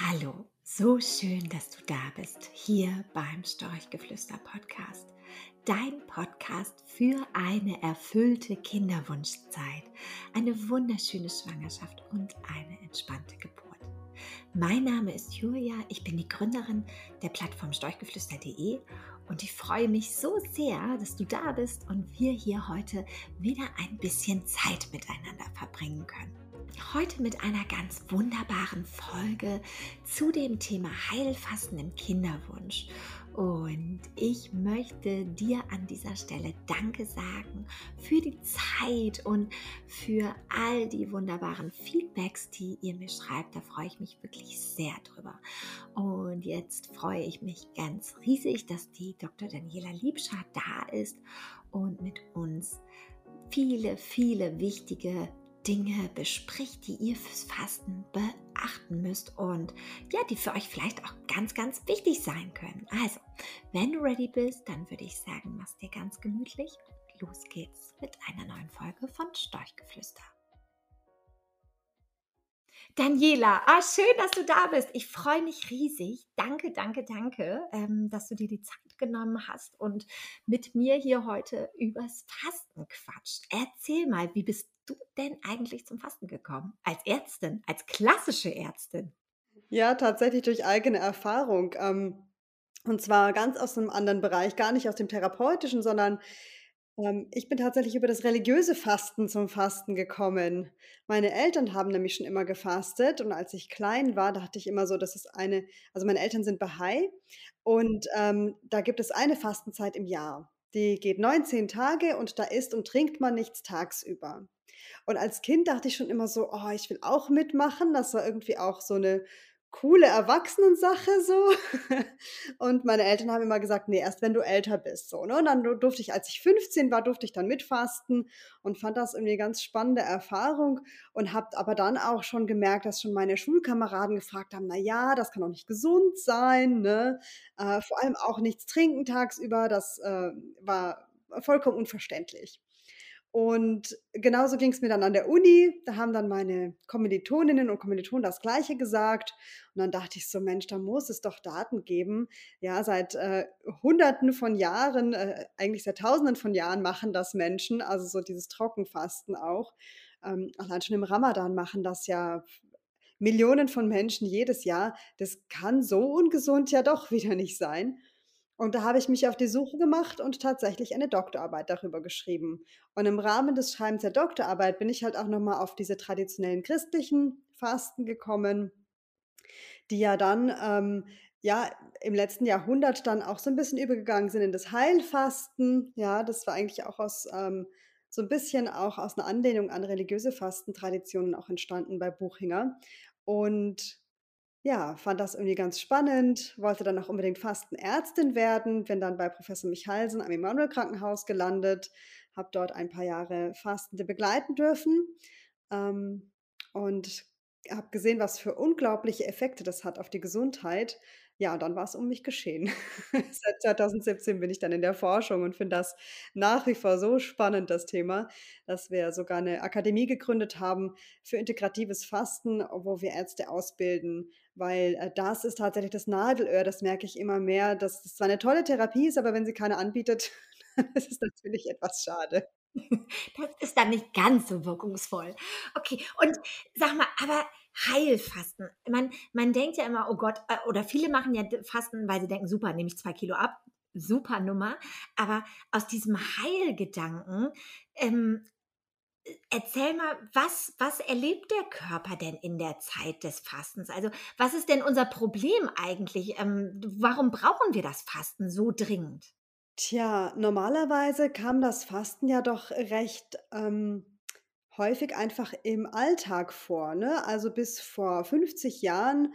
Hallo, so schön, dass du da bist, hier beim Storchgeflüster Podcast. Dein Podcast für eine erfüllte Kinderwunschzeit, eine wunderschöne Schwangerschaft und eine entspannte Geburt. Mein Name ist Julia, ich bin die Gründerin der Plattform Storchgeflüster.de und ich freue mich so sehr, dass du da bist und wir hier heute wieder ein bisschen Zeit miteinander verbringen können heute mit einer ganz wunderbaren Folge zu dem Thema Heilfasten im Kinderwunsch. Und ich möchte dir an dieser Stelle Danke sagen für die Zeit und für all die wunderbaren Feedbacks, die ihr mir schreibt. Da freue ich mich wirklich sehr drüber. Und jetzt freue ich mich ganz riesig, dass die Dr. Daniela Liebschar da ist und mit uns viele, viele wichtige Dinge bespricht, die ihr fürs Fasten beachten müsst und ja, die für euch vielleicht auch ganz, ganz wichtig sein können. Also, wenn du ready bist, dann würde ich sagen, mach's dir ganz gemütlich los geht's mit einer neuen Folge von Storchgeflüster. Daniela, ah, schön, dass du da bist. Ich freue mich riesig. Danke, danke, danke, ähm, dass du dir die Zeit genommen hast und mit mir hier heute übers Fasten quatscht. Erzähl mal, wie bist du denn eigentlich zum Fasten gekommen? Als Ärztin, als klassische Ärztin? Ja, tatsächlich durch eigene Erfahrung. Ähm, und zwar ganz aus einem anderen Bereich, gar nicht aus dem therapeutischen, sondern ähm, ich bin tatsächlich über das religiöse Fasten zum Fasten gekommen. Meine Eltern haben nämlich schon immer gefastet und als ich klein war, dachte ich immer so, das ist eine, also meine Eltern sind Bahai und ähm, da gibt es eine Fastenzeit im Jahr. Die geht 19 Tage und da isst und trinkt man nichts tagsüber. Und als Kind dachte ich schon immer so: „Oh, ich will auch mitmachen.“ Das war irgendwie auch so eine coole Erwachsenensache so. Und meine Eltern haben immer gesagt: „Ne, erst wenn du älter bist“, so, ne? Und dann du durfte ich als ich 15 war, durfte ich dann mitfasten und fand das irgendwie 'ne ganz spannende Erfahrung und habe aber dann auch schon gemerkt, dass schon meine Schulkameraden gefragt haben: „Na ja, das kann doch nicht gesund sein, ne? Äh, vor allem auch nichts trinken tagsüber.“ Das, äh, war vollkommen unverständlich. Und genauso ging es mir dann an der Uni. Da haben dann meine Kommilitoninnen und Kommilitonen das Gleiche gesagt. Und dann dachte ich so: „Mensch, da muss es doch Daten geben.“ Ja, seit, äh, Hunderten von Jahren, äh, eigentlich seit Tausenden von Jahren machen das Menschen, also so dieses Trockenfasten auch. Ähm, allein schon im Ramadan machen das ja Millionen von Menschen jedes Jahr. Das kann so ungesund ja doch wieder nicht sein. Und da habe ich mich auf die Suche gemacht und tatsächlich eine Doktorarbeit darüber geschrieben. Und im Rahmen des Schreibens der Doktorarbeit bin ich halt auch noch mal auf diese traditionellen christlichen Fasten gekommen, die ja dann, ähm, ja, im letzten Jahrhundert dann auch so 'n bisschen übergegangen sind in das Heilfasten. Ja, das war eigentlich auch aus, ähm so 'n bisschen auch aus 'ner Anlehnung an religiöse Fastentraditionen auch entstanden bei Buchinger. Und ja, fand das irgendwie ganz spannend, wollte dann auch unbedingt Fastenärztin werden, bin dann bei Professor Michalsen am Emanuel-Krankenhaus gelandet, habe dort ein paar Jahre Fastende begleiten dürfen, ähm, und habe gesehen, was für unglaubliche Effekte das hat auf die Gesundheit. Ja, und dann war's um mich geschehen. Seit 2017 bin ich dann in der Forschung und finde das nach wie vor so spannend, das Thema, dass wir sogar 'ne Akademie gegründet haben für integratives Fasten, wo wir Ärzte ausbilden, weil, äh, das ist tatsächlich das Nadelöhr, das merke ich immer mehr, dass das zwar 'ne tolle Therapie ist, aber wenn sie keine anbietet, dann ist es natürlich etwas schade. Das ist dann nicht ganz so wirkungsvoll. Okay, und sag mal, aber Heilfasten, man man denkt ja immer: „Oh Gott“ äh, oder viele machen ja Fasten, weil sie denken: „Super, nehme ich 2 Kilo ab, super Nummer.“ Aber aus diesem Heilgedanken, ähm, äh, erzähl mal, was was erlebt der Körper denn in der Zeit des Fastens? Also, was ist denn unser Problem eigentlich? Ähm, warum brauchen wir das Fasten so dringend? Tja, normalerweise kam das Fasten ja doch recht, ähm, häufig einfach im Alltag vor, ne? Also, bis vor 50 Jahren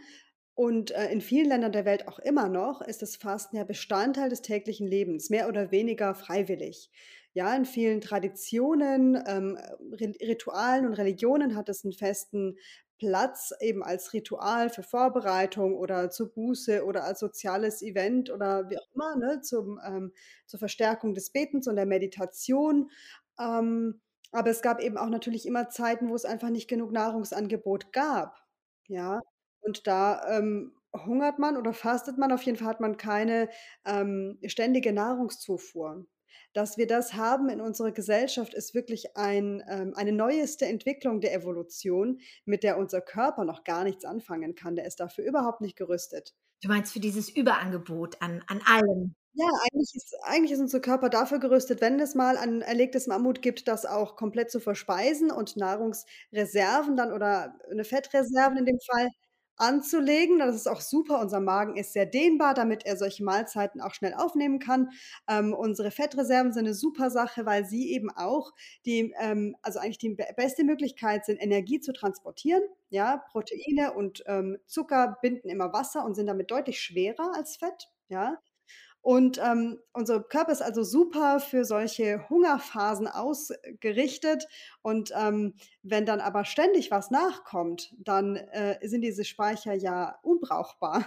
und, äh, in vielen Ländern der Welt auch immer noch, ist das Fasten ja Bestandteil des täglichen Lebens, mehr oder weniger freiwillig. Ja, in vielen Traditionen, ähm, Ri Ritualen und Religionen hat es 'n festen Platz eben als Ritual für Vorbereitung oder zur Buße oder als soziales Event oder wie auch immer, ne, zum ähm, zur Verstärkung des Betens und der Meditation. Ähm, aber es gab eben auch natürlich immer Zeiten, wo es einfach nicht genug Nahrungsangebot gab, ja? Und da, ähm, hungert man oder fastet man, auf jeden Fall hat man keine, ähm, ständige Nahrungszufuhr. Dass wir das haben in unserer Gesellschaft, ist wirklich ein ähm, eine neueste Entwicklung der Evolution, mit der unser Körper noch gar nichts anfangen kann. Der ist dafür überhaupt nicht gerüstet. Du meinst für dieses Überangebot an an allem? Ja, eigentlich ist eigentlich ist unser Körper dafür gerüstet, wenn es mal ein erlegtes Mammut gibt, das auch komplett zu verspeisen und Nahrungsreserven dann oder 'ne Fettreserven in dem Fall anzulegen. Das ist auch super. Unser Magen ist sehr dehnbar, damit er solche Mahlzeiten auch schnell aufnehmen kann. Ähm, unsere Fettreserven sind 'ne super Sache, weil sie eben auch die ähm, also eigentlich die be beste Möglichkeit sind, Energie zu transportieren, ja? Proteine und, ähm, Zucker binden immer Wasser und sind damit deutlich schwerer als Fett, ja? Und, ähm, unser Körper ist also super für solche Hungerphasen ausgerichtet und, ähm, wenn dann aber ständig was nachkommt, dann, äh, sind diese Speicher ja unbrauchbar.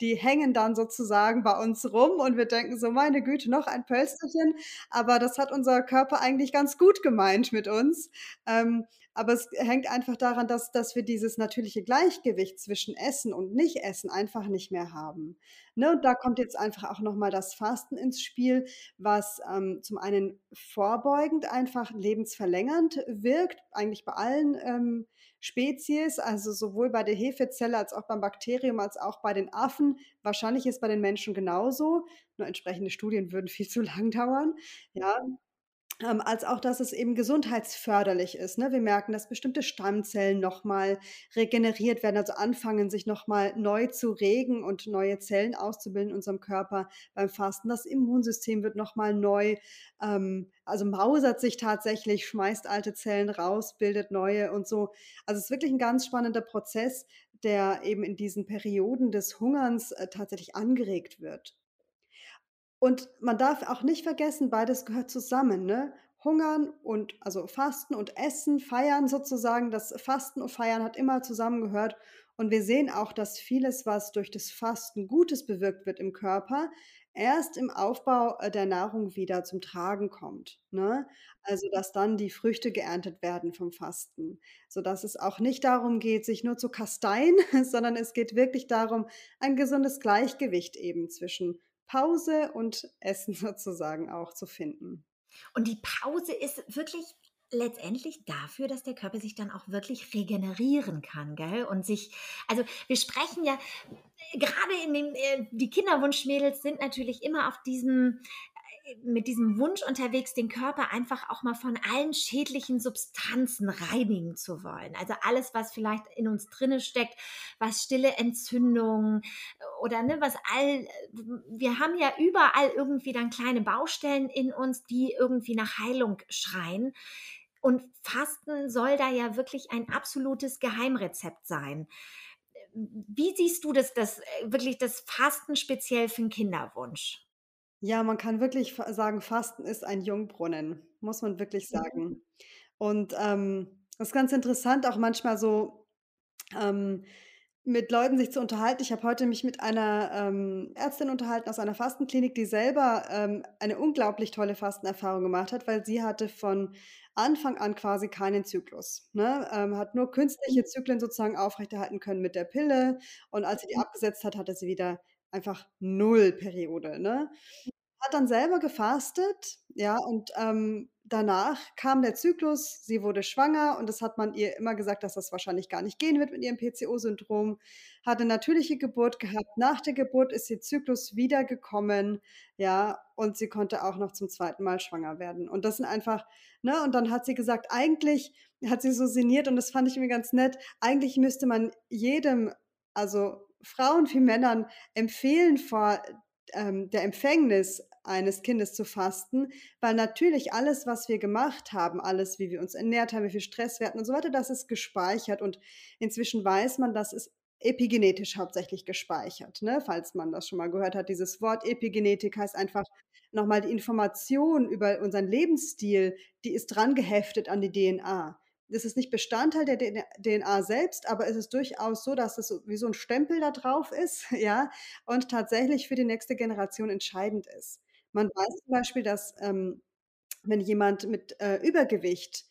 Die hängen dann sozusagen bei uns rum und wir denken so: „Meine Güte, noch ein Pölsterchen“, aber das hat unser Körper eigentlich ganz gut gemeint mit uns. Ähm, aber es hängt einfach daran, dass dass wir dieses natürliche Gleichgewicht zwischen Essen und Nicht-Essen einfach nicht mehr haben, ne? Und da kommt jetzt einfach auch noch mal das Fasten ins Spiel, was, ähm, zum einen vorbeugend einfach lebensverlängernd wirkt, eigentlich bei allen, ähm, Spezies, also sowohl bei der Hefezelle als auch beim Bakterium als auch bei den Affen. Wahrscheinlich ist bei den Menschen genauso, nur entsprechende Studien würden viel zu lang dauern, ja? Ähm, als auch, dass es eben gesundheitsförderlich ist, ne? Wir merken, dass bestimmte Stammzellen noch mal regeneriert werden, also anfangen, sich noch mal neu zu regen und neue Zellen auszubilden in unserem Körper beim Fasten. Das Immunsystem wird noch mal neu ähm, also mausert sich tatsächlich, schmeißt alte Zellen raus, bildet neue und so. Also, es ist wirklich 'n ganz spannender Prozess, der eben in diesen Perioden des Hungerns, äh, tatsächlich angeregt wird. Und man darf auch nicht vergessen, beides gehört zusammen, ne? Hungern und also Fasten und Essen, Feiern sozusagen. Das Fasten und Feiern hat immer zusammengehört. Und wir sehen auch, dass vieles, was durch das Fasten Gutes bewirkt wird im Körper, erst im Aufbau, äh, der Nahrung wieder zum Tragen kommt, ne? Also, dass dann die Früchte geerntet werden vom Fasten, sodass es auch nicht darum geht, sich nur zu kasteien, sondern es geht wirklich darum, ein gesundes Gleichgewicht eben zwischen Pause und Essen sozusagen auch zu finden. Und die Pause ist wirklich letztendlich dafür, dass der Körper sich dann auch wirklich regenerieren kann, gell? Und sich also, wir sprechen ja grade in dem äh, die Kinderwunschmädels sind natürlich immer auf diesem äh, mit diesem Wunsch unterwegs, den Körper einfach auch mal von allen schädlichen Substanzen reinigen zu wollen. Also, alles, was vielleicht in uns drinne steckt, was stille Entzündungen oder, ne, was all wir haben ja überall irgendwie dann kleine Baustellen in uns, die irgendwie nach Heilung schreien. Und Fasten soll da ja wirklich ein absolutes Geheimrezept sein. Wie siehst du das das wirklich das Fasten speziell für 'n Kinderwunsch? Ja, man kann wirklich fa sagen, Fasten ist ein Jungbrunnen, muss man wirklich Mhm. sagen. Und, ähm, das ist ganz interessant, auch manchmal so, ähm, mit Leuten sich zu unterhalten. Ich habe heute mich mit einer, ähm, Ärztin unterhalten aus einer Fastenklinik, die selber, ähm, eine unglaublich tolle Fastenerfahrung gemacht hat, weil sie hatte von Anfang an quasi keinen Zyklus, ne? Ähm, hat nur Mhm. künstliche Zyklen sozusagen aufrechterhalten können mit der Pille und als sie die Mhm. abgesetzt hat, hatte sie wieder einfach 0 Periode, ne? Hat dann selber gefastet, ja, und, ähm, danach kam der Zyklus. Sie wurde schwanger und das hat man ihr immer gesagt, dass das wahrscheinlich gar nicht gehen wird mit ihrem PCO-Syndrom. Hat 'ne natürliche Geburt gehabt. Nach der Geburt ist ihr Zyklus wiedergekommen, ja, und sie konnte auch noch zum 2. Mal schwanger werden. Und das sind einfach ne, und dann hat sie gesagt, eigentlich hat sie so sinniert und das fand ich irgendwie ganz nett. Eigentlich müsste man jedem, also Frauen wie Männern empfehlen, vor, ähm, der Empfängnis eines Kindes zu fasten, weil natürlich alles, was wir gemacht haben, alles, wie wir uns ernährt haben, wie viel Stress wir hatten und so weiter, das ist gespeichert. Und inzwischen weiß man, das ist epigenetisch hauptsächlich gespeichert, ne, falls man das schon mal gehört hat. Dieses Wort Epigenetik heißt einfach noch mal die Information über unseren Lebensstil, die ist drangeheftet an die DNA. Das ist nicht Bestandteil der DNA selbst, aber es ist durchaus so, dass es wie so 'n Stempel da drauf ist, ja, und tatsächlich für die nächste Generation entscheidend ist. Man weiß zum Beispiel, dass, ähm, wenn jemand mit, äh, Übergewicht,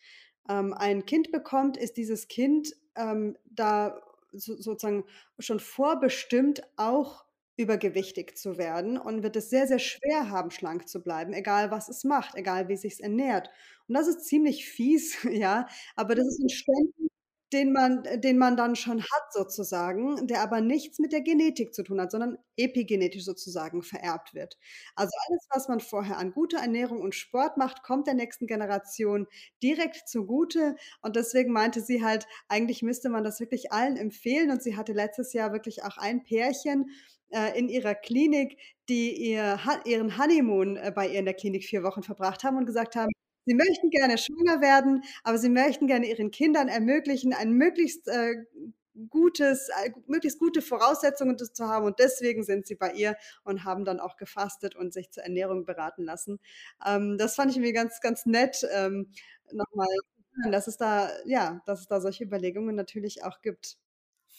ähm, ein Kind bekommt, ist dieses Kind, ähm, da so sozusagen schon vorbestimmt auch übergewichtig zu werden und wird es sehr, sehr schwer haben, schlank zu bleiben, egal was es macht, egal wie sich's ernährt. Und das ist ziemlich fies, ja, aber das ist 'n Stempel, den man den man dann schon hat sozusagen, der aber nichts mit der Genetik zu tun hat, sondern epigenetisch sozusagen vererbt wird. Also, alles, was man vorher an guter Ernährung und Sport macht, kommt der nächsten Generation direkt zugute und deswegen meinte sie halt, eigentlich müsste man das wirklich allen empfehlen und sie hatte letztes Jahr wirklich auch ein Pärchen, äh, in ihrer Klinik, die ihr ihren Honeymoon, äh, bei ihr in der Klinik 4 Wochen verbracht haben und gesagt haben, sie möchten gerne schwanger werden, aber sie möchten gerne ihren Kindern ermöglichen, ein möglichst, äh, gutes äh, möglichst gute Voraussetzungen zu haben und deswegen sind sie bei ihr und haben dann auch gefastet und sich zur Ernährung beraten lassen. Ähm, das fand ich irgendwie ganz, ganz nett, ähm, noch mal zu hören, dass es da ja, dass es da solche Überlegungen natürlich auch gibt.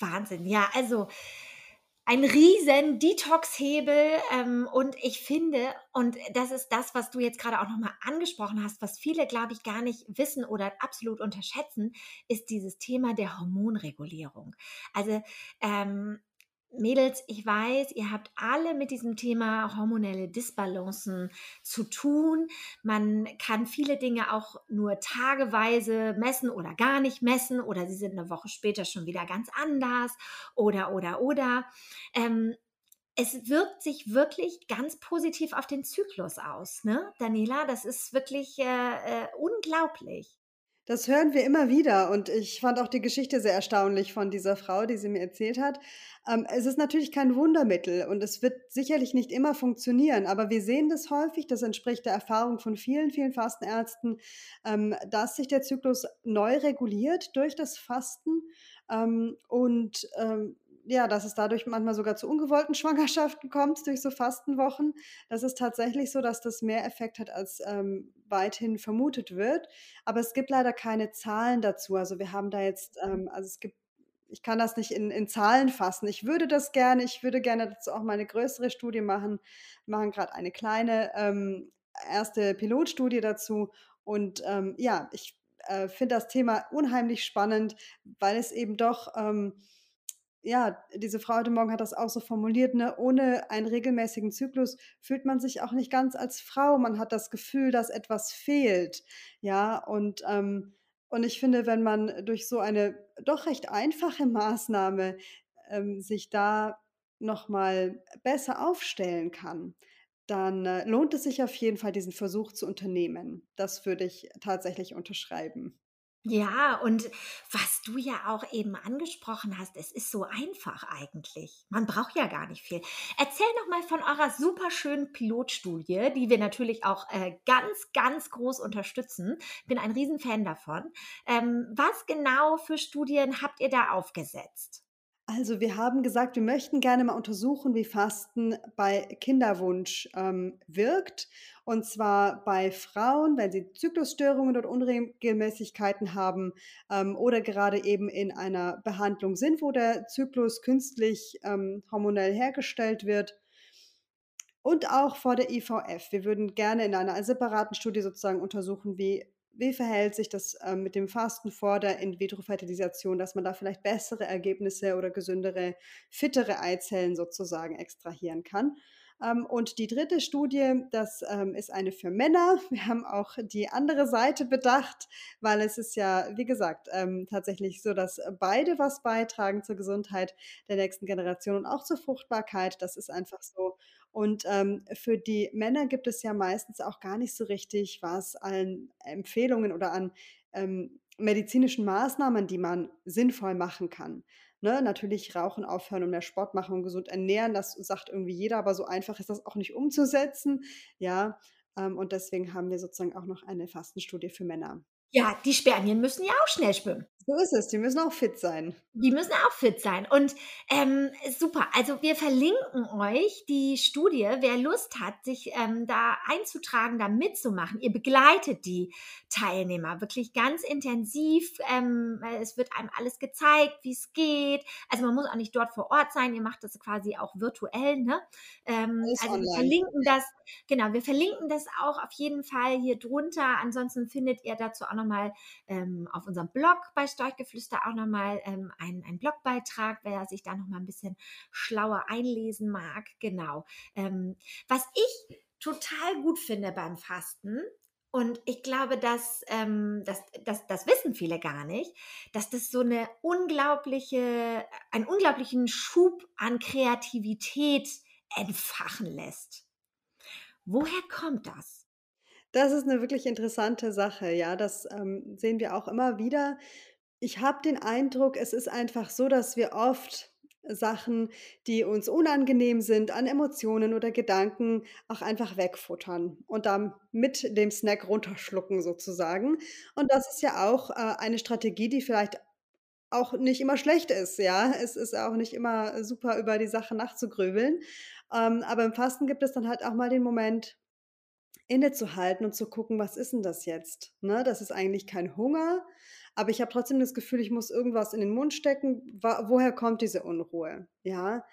Wahnsinn, ja, also ein riesen Detox-Hebel, ähm, und ich finde und das ist das, was du jetzt grade auch noch mal angesprochen hast, was viele, glaube ich, gar nicht wissen oder absolut unterschätzen, ist dieses Thema der Hormonregulierung. Also, ähm, Mädels, ich weiß, ihr habt alle mit diesem Thema hormonelle Disbalancen zu tun. Man kann viele Dinge auch nur tageweise messen oder gar nicht messen oder sie sind 'ne Woche später schon wieder ganz anders oder, oder, oder. Ähm, es wirkt sich wirklich ganz positiv auf den Zyklus aus, ne, Daniela? Das ist wirklich, äh, äh, unglaublich. Das hören wir immer wieder und ich fand auch die Geschichte sehr erstaunlich von dieser Frau, die sie mir erzählt hat. Ähm, es ist natürlich kein Wundermittel und es wird sicherlich nicht immer funktionieren, aber wir sehen das häufig, das entspricht der Erfahrung von vielen, vielen Fastenärzten, ähm, dass sich der Zyklus neu reguliert durch das Fasten, ähm, und, ähm, ja, dass es dadurch manchmal sogar zu ungewollten Schwangerschaften kommt durch so Fastenwochen. Das ist tatsächlich so, dass das mehr Effekt hat, als, ähm, weithin vermutet wird. Aber es gibt leider keine Zahlen dazu. Also, wir haben da jetzt, ähm also, es gibt ich kann das nicht in in Zahlen fassen. Ich würde das gerne ich würde gerne dazu auch mal 'ne größere Studie machen. Wir machen grad eine kleine, ähm, 1. Pilotstudie dazu und, ähm, ja, ich, äh, finde das Thema unheimlich spannend, weil es eben doch, ähm ja, diese Frau heute Morgen hat das auch so formuliert, ne: „Ohne einen regelmäßigen Zyklus fühlt man sich auch nicht ganz als Frau. Man hat das Gefühl, dass etwas fehlt.“ Ja, und, ähm und ich finde, wenn man durch so eine doch recht einfache Maßnahme, ähm, sich da noch mal besser aufstellen kann, dann, äh, lohnt es sich auf jeden Fall, diesen Versuch zu unternehmen. Das würde ich tatsächlich unterschreiben. Ja, und was du ja auch eben angesprochen hast, es ist so einfach eigentlich. Man braucht ja gar nicht viel. Erzähl noch mal von eurer super schönen Pilotstudie, die wir natürlich auch, äh, ganz, ganz groß unterstützen. Bin ein Riesenfan davon. Ähm, was genau für Studien habt ihr da aufgesetzt? Also, wir haben gesagt, wir möchten gerne mal untersuchen, wie Fasten bei Kinderwunsch, ähm, wirkt. Und zwar bei Frauen, wenn sie Zyklusstörungen oder Unregelmäßigkeiten haben, ähm, oder gerade eben in einer Behandlung sind, wo der Zyklus künstlich, ähm, hormonell hergestellt wird. Und auch vor der IVF. Wir würden gerne in einer separaten Studie sozusagen untersuchen, wie wie verhält sich das, ähm, mit dem Fasten vor der In-vitro-Fertilisation, dass man da vielleicht bessere Ergebnisse oder gesündere, fittere Eizellen sozusagen extrahieren kann. Ähm, und die 3. Studie, das, ähm, ist eine für Männer. Wir haben auch die andere Seite bedacht, weil es ist ja, wie gesagt, ähm, tatsächlich so, dass beide was beitragen zur Gesundheit der nächsten Generation und auch zur Fruchtbarkeit. Das ist einfach so. Und, ähm, für die Männer gibt es ja meistens auch gar nicht so richtig was an Empfehlungen oder an, ähm, medizinischen Maßnahmen, die man sinnvoll machen kann, ne? Natürlich Rauchen aufhören und mehr Sport machen und gesund ernähren, das sagt irgendwie jeder, aber so einfach ist das auch nicht umzusetzen, ja? Ähm, und deswegen haben wir sozusagen auch noch eine Fastenstudie für Männer. Ja, die Spermien müssen ja auch schnell schwimmen. So ist es, die müssen auch fit sein. Die müssen auch fit sein und, ähm, super. Also, wir verlinken euch die Studie. Wer Lust hat, sich, ähm, da einzutragen, da mitzumachen. Ihr begleitet die Teilnehmer wirklich ganz intensiv. Ähm, äh, es wird einem alles gezeigt, wie's geht. Also, man muss auch nicht dort vor Ort sein. Ihr macht das quasi auch virtuell, ne? Ähm, also, wir online. verlinken das genau, wir verlinken das auch auf jeden Fall hier drunter. Ansonsten findet ihr dazu auch noch mal, ähm, auf unserem Blog beisch Storchgeflüster auch noch mal, ähm, einen einen Blogbeitrag, wer sich da noch mal 'n bisschen schlauer einlesen mag, genau. Ähm, was ich total gut finde beim Fasten und ich glaube, dass, ähm, das das das wissen viele gar nicht, dass das so 'ne unglaubliche einen unglaublichen Schub an Kreativität entfachen lässt. Woher kommt das? Das ist 'ne wirklich interessante Sache, ja. Das, ähm, sehen wir auch immer wieder. Ich habe den Eindruck, es ist einfach so, dass wir oft Sachen, die uns unangenehm sind an Emotionen oder Gedanken, auch einfach wegfuttern und dann mit dem Snack runterschlucken sozusagen. Und das ist ja auch, äh, eine Strategie, die vielleicht auch nicht immer schlecht ist, ja. Es ist auch nicht immer super, über die Sache nachzugrübeln. Ähm, aber im Fasten gibt es dann halt auch mal den Moment innezuhalten und zu gucken: „Was ist 'n das jetzt?“ Ne, das ist eigentlich kein Hunger, aber ich habe trotzdem das Gefühl, ich muss irgendwas in den Mund stecken. Woher kommt diese Unruhe, ja?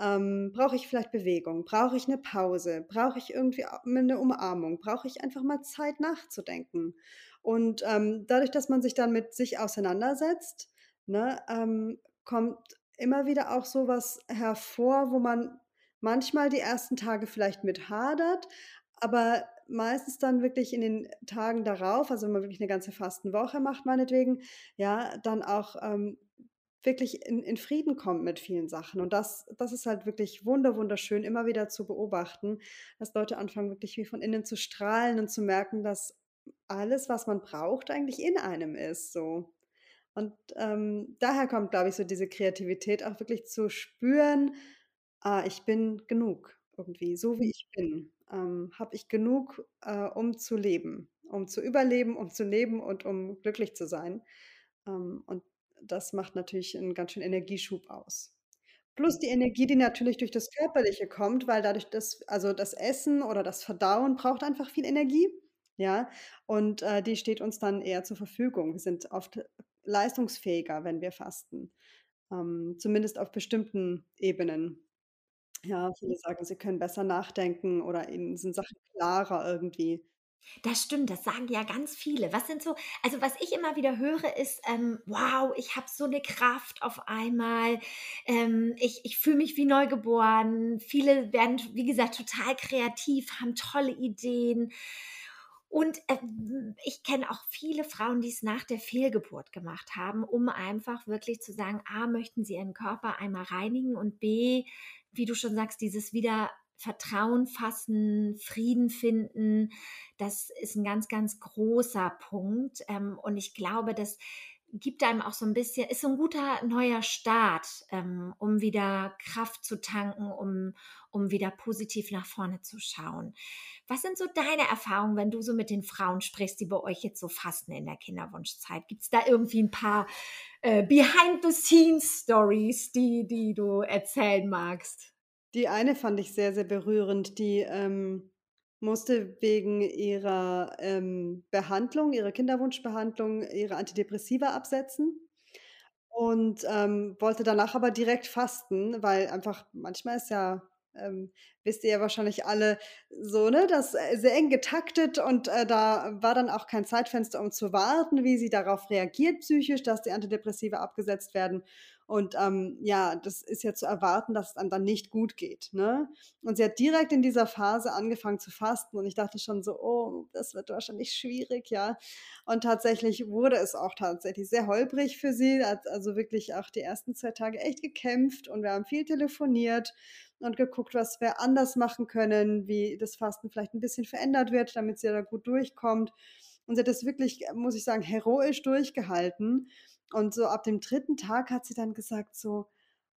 Ähm, brauche ich vielleicht Bewegung? Brauche ich 'ne Pause? Brauche ich irgendwie a 'ne Umarmung? Brauche ich einfach mal Zeit nachzudenken? Und, ähm, dadurch, dass man sich dann mit sich auseinandersetzt, ne, ähm, kommt immer wieder auch so was hervor, wo man manchmal die ersten Tage vielleicht mit hadert, aber meistens dann wirklich in den Tagen darauf, also wenn man wirklich 'ne ganze Fastenwoche macht meinetwegen, ja, dann auch, ähm, wirklich in in Frieden kommt mit vielen Sachen. Und das das ist halt wirklich wunder wunderschön, immer wieder zu beobachten, dass Leute anfangen, wirklich wie von innen zu strahlen und zu merken, dass alles, was man braucht, eigentlich in einem ist so. Und, ähm, daher kommt, glaube ich, so diese Kreativität auch wirklich zu spüren: „Ah, ich bin genug irgendwie, so wie ich bin, ähm, habe ich genug, äh, um zu leben, um zu überleben, um zu leben und um glücklich zu sein.“ Ähm, und das macht natürlich 'n ganz schön Energieschub aus. Plus die Energie, die natürlich durch das Körperliche kommt, weil dadurch das also das Essen oder das Verdauen braucht einfach viel Energie, ja? Und, äh, die steht uns dann eher zur Verfügung. Wir sind oft leistungsfähiger, wenn wir fasten, ähm, zumindest auf bestimmten Ebenen. Ja, viele sagen, sie können besser nachdenken oder ihnen sind Sachen klarer irgendwie. Das stimmt, das sagen ja ganz viele. Was sind so also was ich immer wieder höre, ist, ähm: „Wow, ich habe so 'ne Kraft auf einmal. Ähm, ich ich fühle mich wie neugeboren.“ Viele werden, wie gesagt, total kreativ, haben tolle Ideen. Und, ähm, ich kenne auch viele Frauen, die's nach der Fehlgeburt gemacht haben, um einfach wirklich zu sagen: A, möchten sie ihren Körper einmal reinigen und B, wie du schon sagst, dieses wieder Vertrauen fassen, Frieden finden, das ist 'n ganz, ganz großer Punkt. Ähm, und ich glaube, das gibt einem auch so 'n bisschen ist so 'n guter neuer Start, ähm, um wieder Kraft zu tanken, um um wieder positiv nach vorne zu schauen. Was sind so deine Erfahrungen, wenn du so mit den Frauen sprichst, die bei euch jetzt so fasten in der Kinderwunschzeit? Gibt's da irgendwie 'n paar, äh, Behind the Scenes Stories, die die du erzählen magst? Die eine fand ich sehr, sehr berührend, die, ähm, musste wegen ihrer, ähm, Behandlung ihrer Kinderwunschbehandlung ihre Antidepressiva absetzen und, ähm, wollte danach aber direkt fasten, weil einfach manchmal ist ja, ähm, wisst ihr ja wahrscheinlich alle so, ne, das, äh, sehr eng getaktet und, äh, da war dann auch kein Zeitfenster, um zu warten, wie sie darauf reagiert psychisch, dass die Antidepressiva abgesetzt werden. Und, ähm, ja, das ist ja zu erwarten, dass es einem dann nicht gut geht, ne? Und sie hat direkt in dieser Phase angefangen zu fasten und ich dachte schon so: „Oh, das wird wahrscheinlich schwierig“, ja? Und tatsächlich wurde es auch tatsächlich sehr holprig für sie, hat also wirklich auch die ersten 2 Tage echt gekämpft und wir haben viel telefoniert und geguckt, was wir anders machen können, wie das Fasten vielleicht 'n bisschen verändert wird, damit sie da gut durchkommt. Und sie hat das wirklich, muss ich sagen, heroisch durchgehalten. Und so ab dem 3. Tag hat sie dann gesagt so: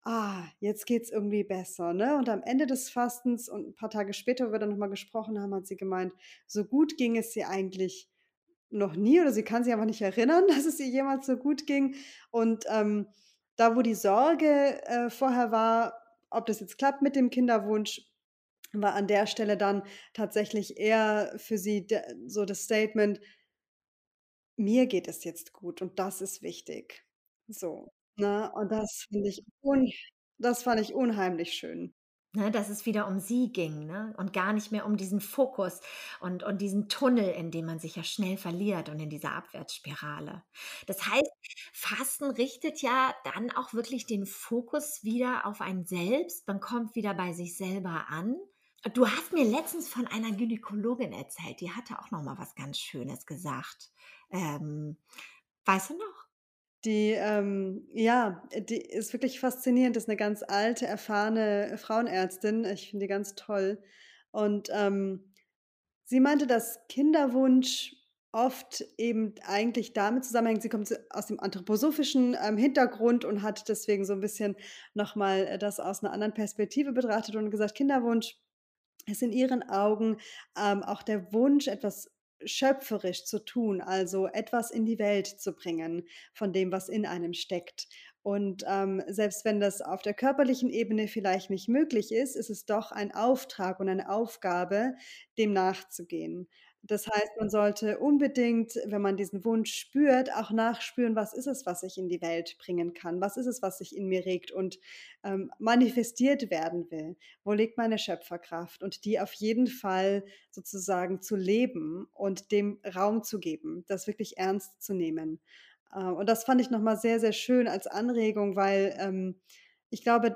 „Ah, jetzt geht's irgendwie besser“, ne? Und am Ende des Fastens und 'n paar Tage später, wo wir dann noch mal gesprochen haben, hat sie gemeint, so gut ging es ihr eigentlich noch nie oder sie kann sich einfach nicht erinnern, dass es ihr jemals so gut ging. Und, ähm, da, wo die Sorge, äh, vorher war, ob das jetzt klappt mit dem Kinderwunsch, war an der Stelle dann tatsächlich eher für sie so das Statement „Mir geht es jetzt gut und das ist wichtig.“ So, ne? Und das finde ich un das fand ich unheimlich schön. Ne, dass es wieder um sie ging ne? und gar nicht mehr um diesen Fokus und, und diesen Tunnel, in dem man sich ja schnell verliert und in dieser Abwärtsspirale. Das heißt, Fasten richtet ja dann auch wirklich den Fokus wieder auf ein Selbst. Man kommt wieder bei sich selber an. Du hast mir letztens von einer Gynäkologin erzählt, die hatte auch noch mal was ganz Schönes gesagt. Ähm, weißt du noch? Die, ähm ja, die ist wirklich faszinierend. Das ist 'ne ganz alte, erfahrene Frauenärztin. Ich finde die ganz toll. Und, ähm, sie meinte, dass Kinderwunsch oft eben eigentlich damit zusammenhängt sie kommt aus dem anthroposophischen, ähm, Hintergrund und hat deswegen so 'n bisschen noch mal, äh, das aus 'ner anderen Perspektive betrachtet und gesagt, Kinderwunsch ist in ihren Augen, ähm, auch der Wunsch, etwas schöpferisch zu tun, also etwas in die Welt zu bringen von dem, was in einem steckt. Und, ähm, selbst wenn das auf der körperlichen Ebene vielleicht nicht möglich ist, ist es doch ein Auftrag und eine Aufgabe, dem nachzugehen. Das heißt, man sollte unbedingt, wenn man diesen Wunsch spürt, auch nachspüren: „Was ist es, was ich in die Welt bringen kann? Was ist es, was sich in mir regt und, ähm, manifestiert werden will? Wo liegt meine Schöpferkraft?“ Und die auf jeden Fall sozusagen zu leben und dem Raum zu geben, das wirklich ernst zu nehmen. Äh, und das fand ich noch mal sehr, sehr schön als Anregung, weil, ähm, ich glaube,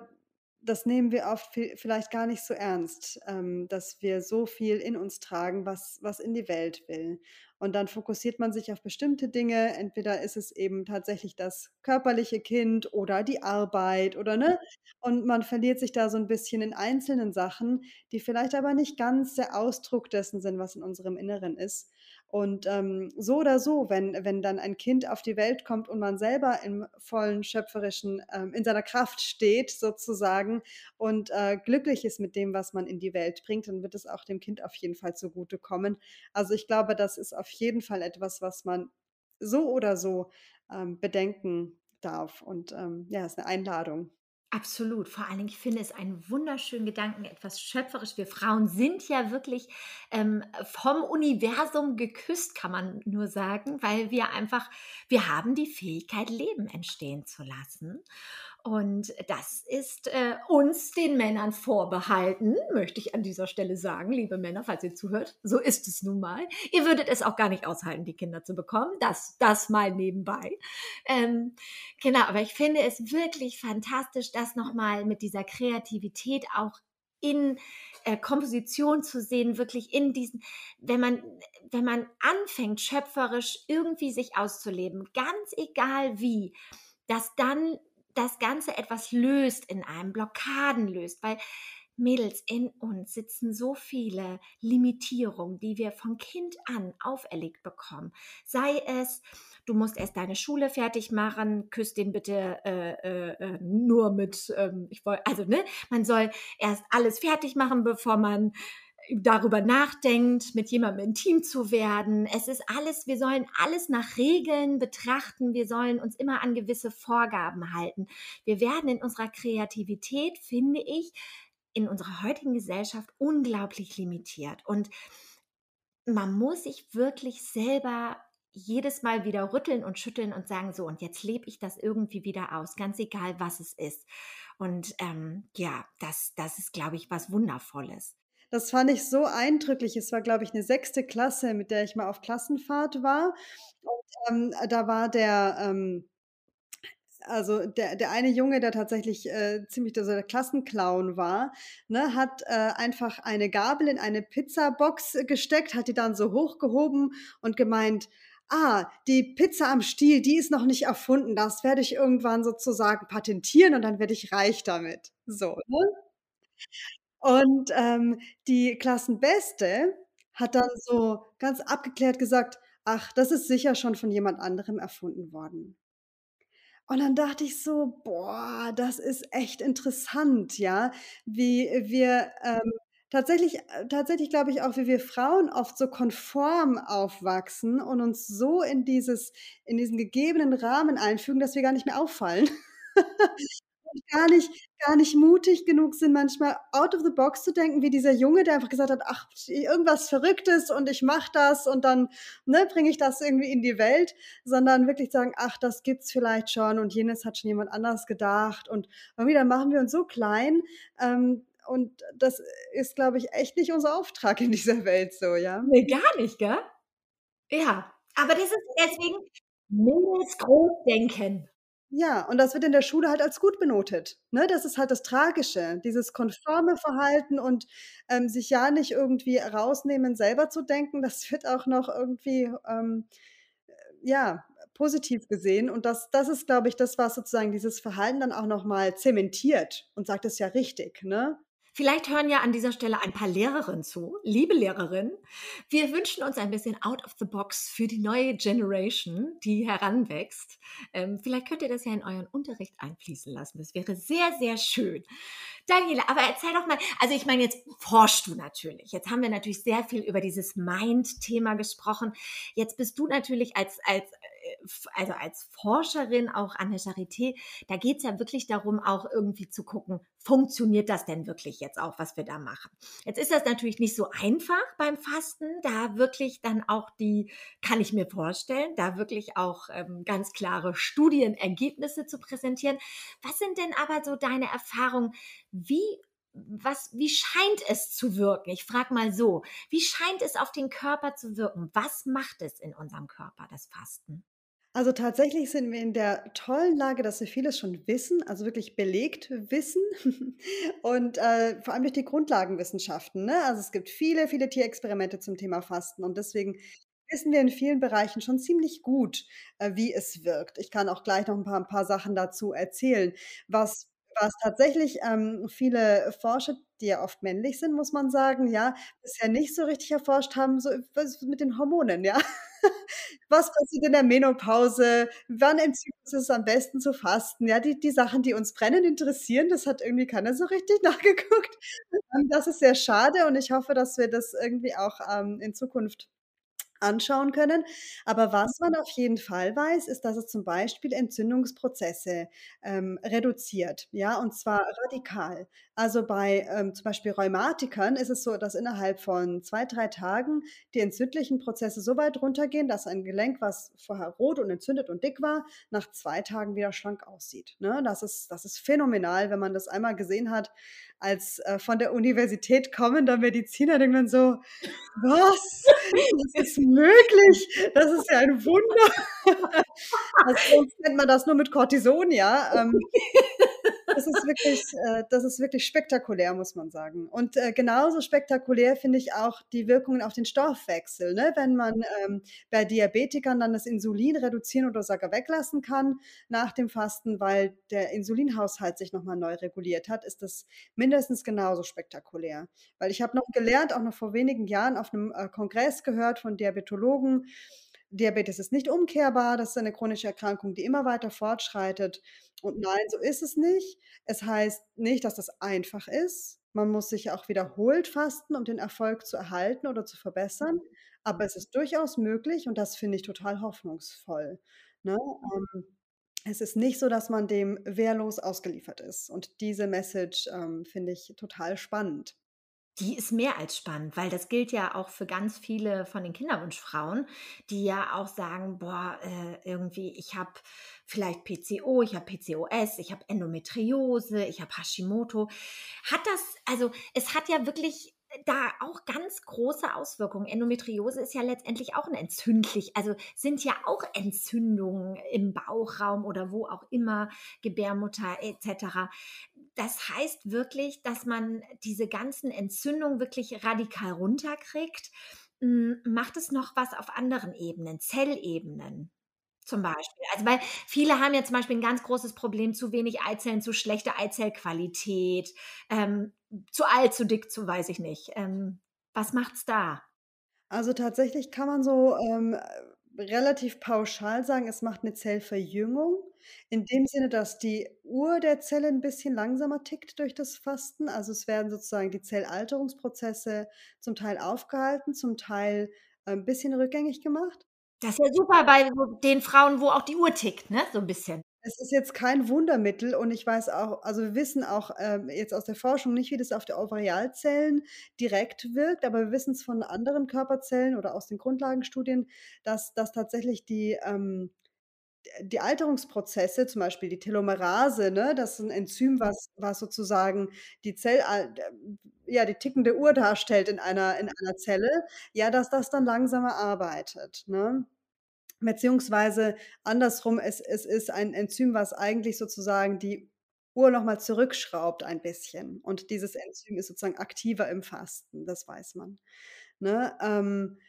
das nehmen wir oft vi vielleicht gar nicht so ernst, ähm, dass wir so viel in uns tragen, was was in die Welt will. Und dann fokussiert man sich auf bestimmte Dinge. Entweder ist es eben tatsächlich das körperliche Kind oder die Arbeit oder ne? Und man verliert sich da so 'n bisschen in einzelnen Sachen, die vielleicht aber nicht ganz der Ausdruck dessen sind, was in unserem Inneren ist. Und, ähm, so oder so, wenn wenn dann ein Kind auf die Welt kommt und man selber im vollen schöpferischen ähm, in seiner Kraft steht sozusagen und, äh, glücklich ist mit dem, was man in die Welt bringt, dann wird es auch dem Kind auf jeden Fall zugutekommen. Also, ich glaube, das ist auf jeden Fall etwas, was man so oder so, ähm, bedenken darf. Und, ähm, ja, ist 'ne Einladung. Absolut. Vor allen Dingen, ich finde es einen wunderschönen Gedanken, etwas schöpferisch. Wir Frauen sind ja wirklich, ähm, vom Universum geküsst, kann man nur sagen, weil wir einfach wir haben die Fähigkeit, Leben entstehen zu lassen. Und das ist, äh, uns, den Männern, vorbehalten, möchte ich an dieser Stelle sagen, liebe Männer, falls ihr zuhört. So ist es nun mal. Ihr würdet es auch gar nicht aushalten, die Kinder zu bekommen. Das das mal nebenbei. Ähm, genau, aber ich finde es wirklich fantastisch, das noch mal mit dieser Kreativität auch in, äh, Komposition zu sehen, wirklich in diesen wenn man wenn man anfängt, schöpferisch irgendwie sich auszuleben, ganz egal wie, dass dann das Ganze etwas löst in einem, Blockaden löst, weil Mädels, in uns sitzen so viele Limitierungen, die wir von Kind an auferlegt bekommen. Sei es, du musst erst deine Schule fertig machen, küss den bitte äh, äh, äh nur mit, ähm, ich wollte, also ne, man soll erst alles fertig machen, bevor man darüber nachdenkt, mit jemandem intim zu werden. Es ist alles, wir sollen alles nach Regeln betrachten. Wir sollen uns immer an gewisse Vorgaben halten. Wir werden in unserer Kreativität, finde ich, in unserer heutigen Gesellschaft unglaublich limitiert. Und man muss sich wirklich selber jedes Mal wieder rütteln und schütteln und sagen, so, und jetzt lebe ich das irgendwie wieder aus, ganz egal, was es ist. Und ähm, ja, das, das ist, glaube ich, was Wundervolles. Das fand ich so eindrücklich. Es war, glaube ich, 'ne 6. Klasse, mit der ich mal auf Klassenfahrt war. Und, ähm, da war der, ähm also der der eine Junge, der tatsächlich, äh, ziemlich der so der Klassenclown war, ne, hat, äh, einfach eine Gabel in eine Pizzabox gesteckt, hat die dann so hochgehoben und gemeint: „Ah, die Pizza am Stiel, die ist noch nicht erfunden. Das werde ich irgendwann sozusagen patentieren und dann werde ich reich damit.“ So, ne? Und, ähm, die Klassenbeste hat dann so ganz abgeklärt gesagt: „Ach, das ist sicher schon von jemand anderem erfunden worden.“ Und dann dachte ich so: „Boah, das ist echt interessant, ja, wie wir, ähm, tatsächlich äh, tatsächlich glaube ich auch, wie wir Frauen oft so konform aufwachsen und uns so in dieses in diesen gegebenen Rahmen einfügen, dass wir gar nicht mehr auffallen. Gar nicht gar nicht mutig genug sind, manchmal out of the box zu denken, wie dieser Junge, der einfach gesagt hat: „Ach, irgendwas Verrücktes und ich mache das und dann, ne, bringe ich das irgendwie in die Welt.“ Sondern wirklich sagen: „Ach, das gibt's vielleicht schon und jenes hat schon jemand anders gedacht.“ Und irgendwie dann machen wir uns so klein, ähm, und das ist, glaube ich, echt nicht unser Auftrag in dieser Welt so, ja? Ne, gar nicht, gell? Ja, aber das ist deswegen Mädels groß denken. Ja, und das wird in der Schule halt als gut benotet, ne? Das ist halt das Tragische, dieses konforme Verhalten und, ähm, sich ja nicht irgendwie rausnehmen, selber zu denken, das wird auch noch irgendwie, ähm, äh, ja, positiv gesehen. Und das das ist, glaube ich, das, was sozusagen dieses Verhalten dann auch noch mal zementiert und sagt: „Das ist ja richtig“, ne? Vielleicht hören ja an dieser Stelle ein paar Lehrerinnen zu. Liebe Lehrerinnen, wir wünschen uns ein bisschen out of the box für die neue Generation, die heranwächst. Ähm, vielleicht könnt ihr das ja in euren Unterricht einfließen lassen. Das wäre sehr, sehr schön. Daniela, aber erzähl doch mal, also ich meine, jetzt forschst du natürlich. Jetzt haben wir natürlich sehr viel über dieses Mind-Thema gesprochen. Jetzt bist du natürlich als, als also als Forscherin auch an der Charité, da geht es ja wirklich darum, auch irgendwie zu gucken, funktioniert das denn wirklich jetzt auch, was wir da machen? Jetzt ist das natürlich nicht so einfach beim Fasten, da wirklich dann auch die, kann ich mir vorstellen, da wirklich auch ähm, ganz klare Studienergebnisse zu präsentieren. Was sind denn aber so deine Erfahrungen? Wie was, wie scheint es zu wirken? Ich frage mal so, wie scheint es auf den Körper zu wirken? Was macht es in unserem Körper, das Fasten? Also, tatsächlich sind wir in der tollen Lage, dass wir vieles schon wissen, also wirklich belegt wissen und, äh, vor allem durch die Grundlagenwissenschaften, ne? Also, es gibt viele, viele Tierexperimente zum Thema Fasten und deswegen wissen wir in vielen Bereichen schon ziemlich gut, äh, wie es wirkt. Ich kann auch gleich noch 'n paar 'n paar Sachen dazu erzählen. Was was tatsächlich, ähm, viele Forscher, die ja oft männlich sind, muss man sagen, ja, bisher nicht so richtig erforscht haben, so was mit den Hormonen, ja? Was passiert in der Menopause? Wann im Zyklus ist es am besten zu fasten? Ja, die die Sachen, die uns brennend interessieren, das hat irgendwie keiner so richtig nachgeguckt. Das ist sehr schade und ich hoffe, dass wir das irgendwie auch, ähm, in Zukunft anschauen können. Aber was man auf jeden Fall weiß, ist, dass es zum Beispiel Entzündungsprozesse, ähm, reduziert, ja, und zwar radikal. Also, bei, ähm, zum Beispiel Rheumatikern ist es so, dass innerhalb von 2, 3 Tagen die entzündlichen Prozesse so weit runtergehen, dass ein Gelenk, was vorher rot und entzündet und dick war, nach 2 Tagen wieder schlank aussieht, ne? Das ist das ist phänomenal, wenn man das einmal gesehen hat als, äh, von der Universität kommender Mediziner denkt man so: „Was? Das ist möglich? Das ist ja ein Wunder.“ Also, sonst kennt man das nur mit Cortison, ja, ähm das ist wirklich äh, das ist wirklich spektakulär, muss man sagen. Und, äh, genauso spektakulär finde ich auch die Wirkungen auf den Stoffwechsel, ne? Wenn man, ähm, bei Diabetikern dann das Insulin reduzieren oder sogar weglassen kann nach dem Fasten, weil der Insulinhaushalt sich noch mal neu reguliert hat, ist das mindestens genauso spektakulär. Weil ich habe noch gelernt, auch noch vor wenigen Jahren auf 'nem, äh, Kongress gehört von Diabetologen, Diabetes ist nicht umkehrbar, das ist eine chronische Erkrankung, die immer weiter fortschreitet. Und nein, so ist es nicht. Es heißt nicht, dass das einfach ist. Man muss sich auch wiederholt fasten, um den Erfolg zu erhalten oder zu verbessern. Aber es ist durchaus möglich und das finde ich total hoffnungsvoll, ne? Ähm, es ist nicht so, dass man dem wehrlos ausgeliefert ist. Und diese Message, ähm, finde ich total spannend. Die ist mehr als spannend, weil das gilt ja auch für ganz viele von den Kinderwunschfrauen, die ja auch sagen: „Boah, äh, irgendwie, ich habe vielleicht PCO, ich habe PCOS, ich habe Endometriose, ich habe Hashimoto.“ Hat das also, es hat ja wirklich da auch ganz große Auswirkungen. Endometriose ist ja letztendlich auch 'n entzündlich also, sind ja auch Entzündungen im Bauchraum oder wo auch immer, Gebärmutter et cetera. Das heißt wirklich, dass man diese ganzen Entzündungen wirklich radikal runterkriegt. Hm, macht es noch was auf anderen Ebenen, Zellebenen zum Beispiel? Also, weil viele haben ja zum Beispiel 'n ganz großes Problem, zu wenig Eizellen, zu schlechte Eizellqualität, ähm, zu alt, zu dick, zu weiß ich nicht. Ähm, was macht's da? Also, tatsächlich kann man so, ähm, relativ pauschal sagen, es macht 'ne Zellverjüngung in dem Sinne, dass die Uhr der Zelle 'n bisschen langsamer tickt durch das Fasten. Also, es werden sozusagen die Zellalterungsprozesse zum Teil aufgehalten, zum Teil, äh, 'n bisschen rückgängig gemacht. Das ist ja super bei den Frauen, wo auch die Uhr tickt, ne, so 'n bisschen. Es ist jetzt kein Wundermittel und ich weiß auch also, wir wissen auch, ähm, jetzt aus der Forschung nicht, wie das auf die Ovarialzellen direkt wirkt, aber wir wissen's von anderen Körperzellen oder aus den Grundlagenstudien, dass dass tatsächlich die, ähm die Alterungsprozesse, zum Beispiel die Telomerase, ne, das ist 'n Enzym, was was sozusagen die Zell d ja, die tickende Uhr darstellt in einer in einer Zelle, ja, dass das dann langsamer arbeitet, ne? Beziehungsweise andersrum, es es ist ein Enzym, was eigentlich sozusagen die Uhr noch mal zurückschraubt ein bisschen. Und dieses Enzym ist sozusagen aktiver im Fasten, das weiß man, ne? Ähm,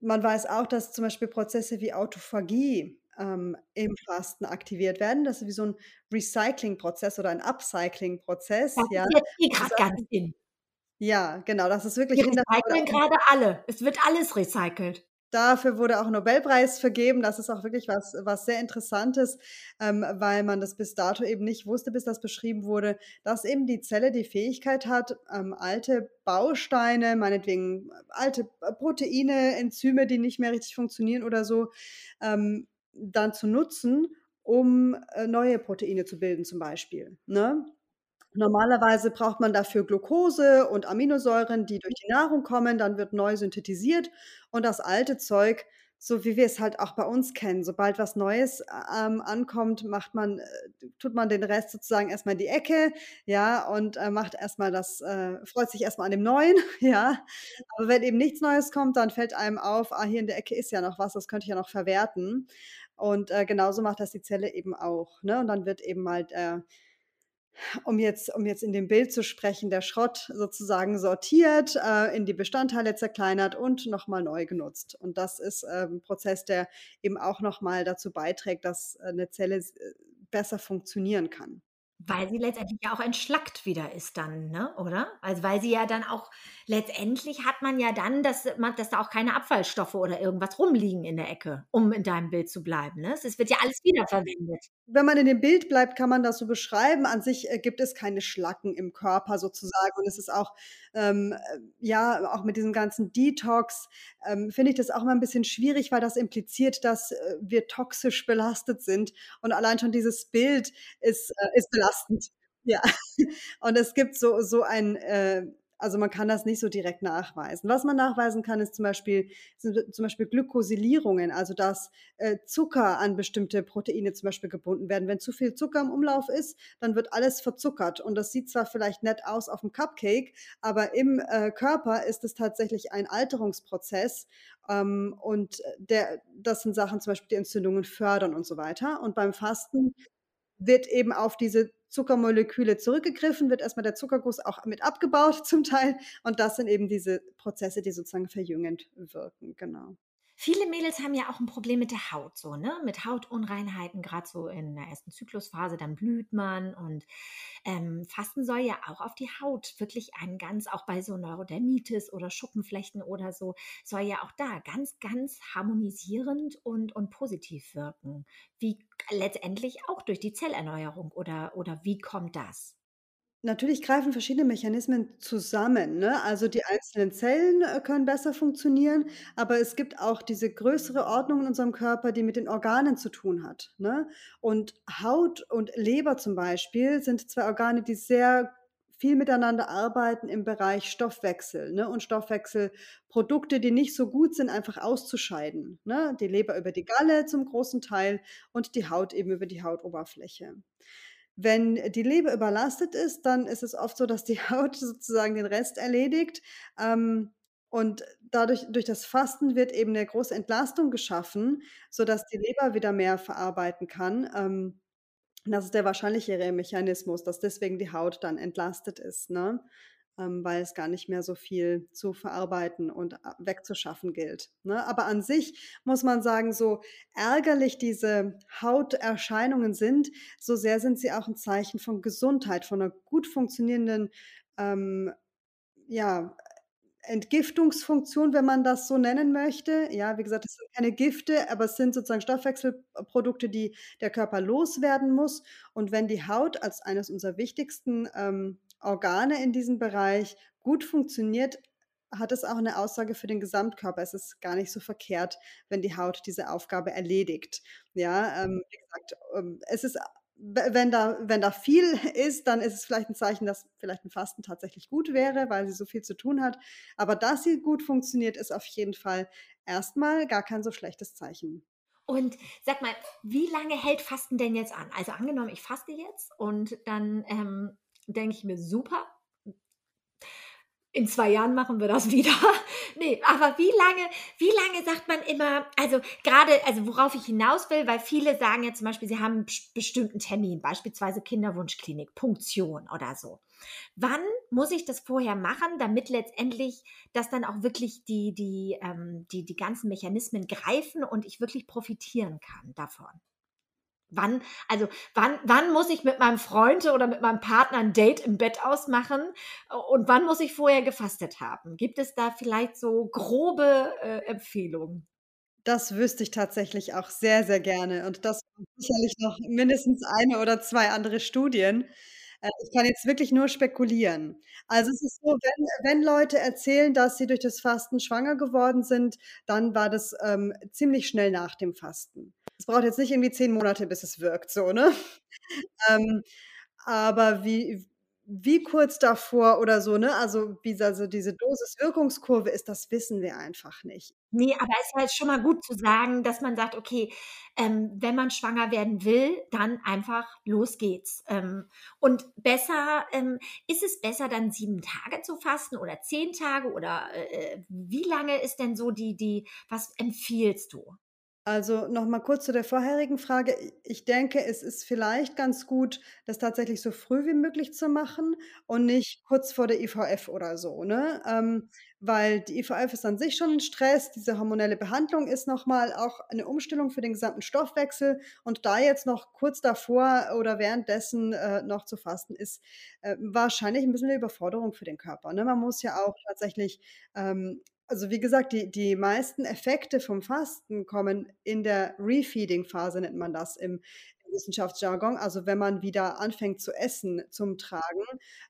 man weiß auch, dass zum Beispiel Prozesse wie Autophagie, ähm, im Fasten aktiviert werden. Das ist wie so 'n Recyclingprozess oder ein Upcyclingprozess, Das ja. jetzt grad ist ganz in. Ja, genau, das ist wirklich Wir recyceln grade alle. Es wird alles recycelt. Dafür wurde auch Nobelpreis vergeben. Das ist auch wirklich was was sehr Interessantes, ähm, weil man das bis dato eben nicht wusste, bis das beschrieben wurde, dass eben die Zelle die Fähigkeit hat, ähm, alte Bausteine, meinetwegen alte Proteine, Enzyme, die nicht mehr richtig funktionieren oder so, ähm, dann zu nutzen, um, äh, neue Proteine zu bilden zum Beispiel, ne? Normalerweise braucht man dafür Glucose und Aminosäuren, die durch die Nahrung kommen, dann wird neu synthetisiert und das alte Zeug, so wie wir es halt auch bei uns kennen, sobald was Neues, a ähm, ankommt, macht man äh, tut man den Rest sozusagen erst mal in die Ecke, ja, und, äh, macht erst mal das äh, freut sich erst mal an dem Neuen, ja. Aber wenn eben nichts Neues kommt, dann fällt einem auf: „Ah, hier in der Ecke ist ja noch was, das könnte ich ja noch verwerten.“ Und, äh, genauso macht das die Zelle eben auch, ne? Und dann wird eben mal der um jetzt um jetzt in dem Bild zu sprechen, der Schrott sozusagen sortiert, äh, in die Bestandteile zerkleinert und noch mal neu genutzt. Und das ist, ähm, 'n Prozess, der eben auch noch mal dazu beiträgt, dass, äh, 'ne Zelle äh, besser funktionieren kann. Weil sie letztendlich ja auch entschlackt wieder ist dann, ne, oder? Also, weil sie ja dann auch letztendlich hat man ja dann, dass ma dass da auch keine Abfallstoffe oder irgendwas rumliegen in der Ecke, um in deinem Bild zu bleiben, ne? Es wird ja alles wiederverwendet. Wenn man in dem Bild bleibt, kann man das so beschreiben. An sich, äh, gibt es keine Schlacken im Körper sozusagen und es ist auch, ähm, äh, ja, auch mit diesem ganzen Detox, ähm, finde ich das auch immer 'n bisschen schwierig, weil das impliziert, dass, äh, wir toxisch belastet sind und allein schon dieses Bild ist äh, ist belastend. Ja. Und es gibt so so ein, äh also, man kann das nicht so direkt nachweisen. Was man nachweisen kann, ist zum Beispiel sind zum Beispiel Glykosylierungen, also, dass, äh, Zucker an bestimmte Proteine zum Beispiel gebunden werden. Wenn zu viel Zucker im Umlauf ist, dann wird alles verzuckert und das sieht zwar vielleicht nett aus auf'm Cupcake, aber im, äh, Körper ist es tatsächlich ein Alterungsprozess, ähm, und, der das sind Sachen zum Beispiel, die Entzündungen fördern und so weiter. Und beim Fasten wird eben auf diese Zuckermoleküle zurückgegriffen, wird erst mal der Zuckerguss auch mit abgebaut zum Teil und das sind eben diese Prozesse, die sozusagen verjüngend wirken, genau. Viele Mädels haben ja auch 'n Problem mit der Haut so, ne, mit Hautunreinheiten, grad so in der 1. Zyklusphase, dann blüht man und, ähm, Fasten soll ja auch auf die Haut wirklich einen ganz auch bei so Neurodermitis oder Schuppenflechten oder so, soll ja auch da ganz, ganz harmonisierend und und positiv wirken. Wie letztendlich auch durch die Zellerneuerung oder oder wie kommt das? Natürlich greifen verschiedene Mechanismen zusammen, ne? Also, die einzelnen Zellen, äh, können besser funktionieren, aber es gibt auch diese größere Ordnung in unserem Körper, die mit den Organen zu tun hat, ne? Und Haut und Leber zum Beispiel sind 2 Organe, die sehr viel miteinander arbeiten im Bereich Stoffwechsel, ne, und Stoffwechselprodukte, die nicht so gut sind, einfach auszuscheiden, ne? Die Leber über die Galle zum großen Teil und die Haut eben über die Hautoberfläche. Wenn die Leber überlastet ist, dann ist es oft so, dass die Haut sozusagen den Rest erledigt, ähm, und dadurch durch das Fasten wird eben 'ne große Entlastung geschaffen, sodass die Leber wieder mehr verarbeiten kann. Ähm, das ist der wahrscheinlichere Mechanismus, dass deswegen die Haut dann entlastet ist, ne, ähm, weil es gar nicht mehr so viel zu verarbeiten und a wegzuschaffen gilt, ne? Aber an sich muss man sagen, so ärgerlich diese Hauterscheinungen sind, so sehr sind sie auch 'n Zeichen von Gesundheit, von 'ner gut funktionierenden, ähm, ja, Entgiftungsfunktion, wenn man das so nennen möchte. Ja, wie gesagt, das sind keine Gifte, aber es sind sozusagen Stoffwechselprodukte, die der Körper loswerden muss. Und wenn die Haut als eines unserer wichtigsten, ähm, Organe in diesem Bereich gut funktioniert, hat es auch 'ne Aussage für den Gesamtkörper. Es ist gar nicht so verkehrt, wenn die Haut diese Aufgabe erledigt. Ja, ähm, wie gesagt, ähm, es ist we wenn da wenn da viel ist, dann ist es vielleicht 'n Zeichen, dass vielleicht 'n Fasten tatsächlich gut wäre, weil sie so viel zu tun hat. Aber dass sie gut funktioniert, ist auf jeden Fall erst mal gar kein so schlechtes Zeichen. Und sag mal, wie lange hält Fasten denn jetzt an? Also angenommen, ich faste jetzt und dann ähm, denke ich mir, super, in zwei Jahren machen wir das wieder. nee, aber wie lange, wie lange sagt man immer, also gerade, also worauf ich hinaus will, weil viele sagen ja zum Beispiel, sie haben einen bestimmten Termin, beispielsweise Kinderwunschklinik, Punktion oder so. Wann muss ich das vorher machen, damit letztendlich das dann auch wirklich die, die, ähm, die, die ganzen Mechanismen greifen und ich wirklich profitieren kann davon? Wann, also wann, wann muss ich mit meinem Freund oder mit meinem Partner ein Date im Bett ausmachen und wann muss ich vorher gefastet haben? Gibt es da vielleicht so grobe äh, Empfehlungen? Das wüsste ich tatsächlich auch sehr, sehr gerne und das sicherlich noch mindestens eine oder 2 andere Studien. Äh, ich kann jetzt wirklich nur spekulieren. Also, es ist so, wenn wenn Leute erzählen, dass sie durch das Fasten schwanger geworden sind, dann war das, ähm, ziemlich schnell nach dem Fasten. Es braucht jetzt nicht irgendwie 10 Monate, bis es wirkt so, ne? Ähm, aber wie wie kurz davor oder so, ne? Also, wie da so diese Dosis-Wirkungskurve ist, das wissen wir einfach nicht. Ne, aber es ist halt schon mal gut zu sagen, dass man sagt: „Okay, ähm, wenn man schwanger werden will, dann einfach los geht's.“ Ähm, und besser ähm, ist es besser, dann 7 Tage zu fasten oder 10 Tage oder, äh, äh, wie lange ist denn so die die was empfiehlst du? Also, noch mal kurz zu der vorherigen Frage. Ich denke, es ist vielleicht ganz gut, das tatsächlich so früh wie möglich zu machen und nicht kurz vor der IVF oder so, ne? Ähm, weil die IVF ist an sich schon 'n Stress. Diese hormonelle Behandlung ist noch mal auch eine Umstellung für den gesamten Stoffwechsel und da jetzt noch kurz davor oder währenddessen, äh, noch zu fasten, ist, äh, wahrscheinlich 'n bisschen 'ne Überforderung für den Körper, ne? Man muss ja auch tatsächlich, ähm also, wie gesagt, die die meisten Effekte vom Fasten kommen in der Refeeding-Phase, nennt man das im Wissenschaftsjargon. Also, wenn man wieder anfängt zu essen, zum Tragen,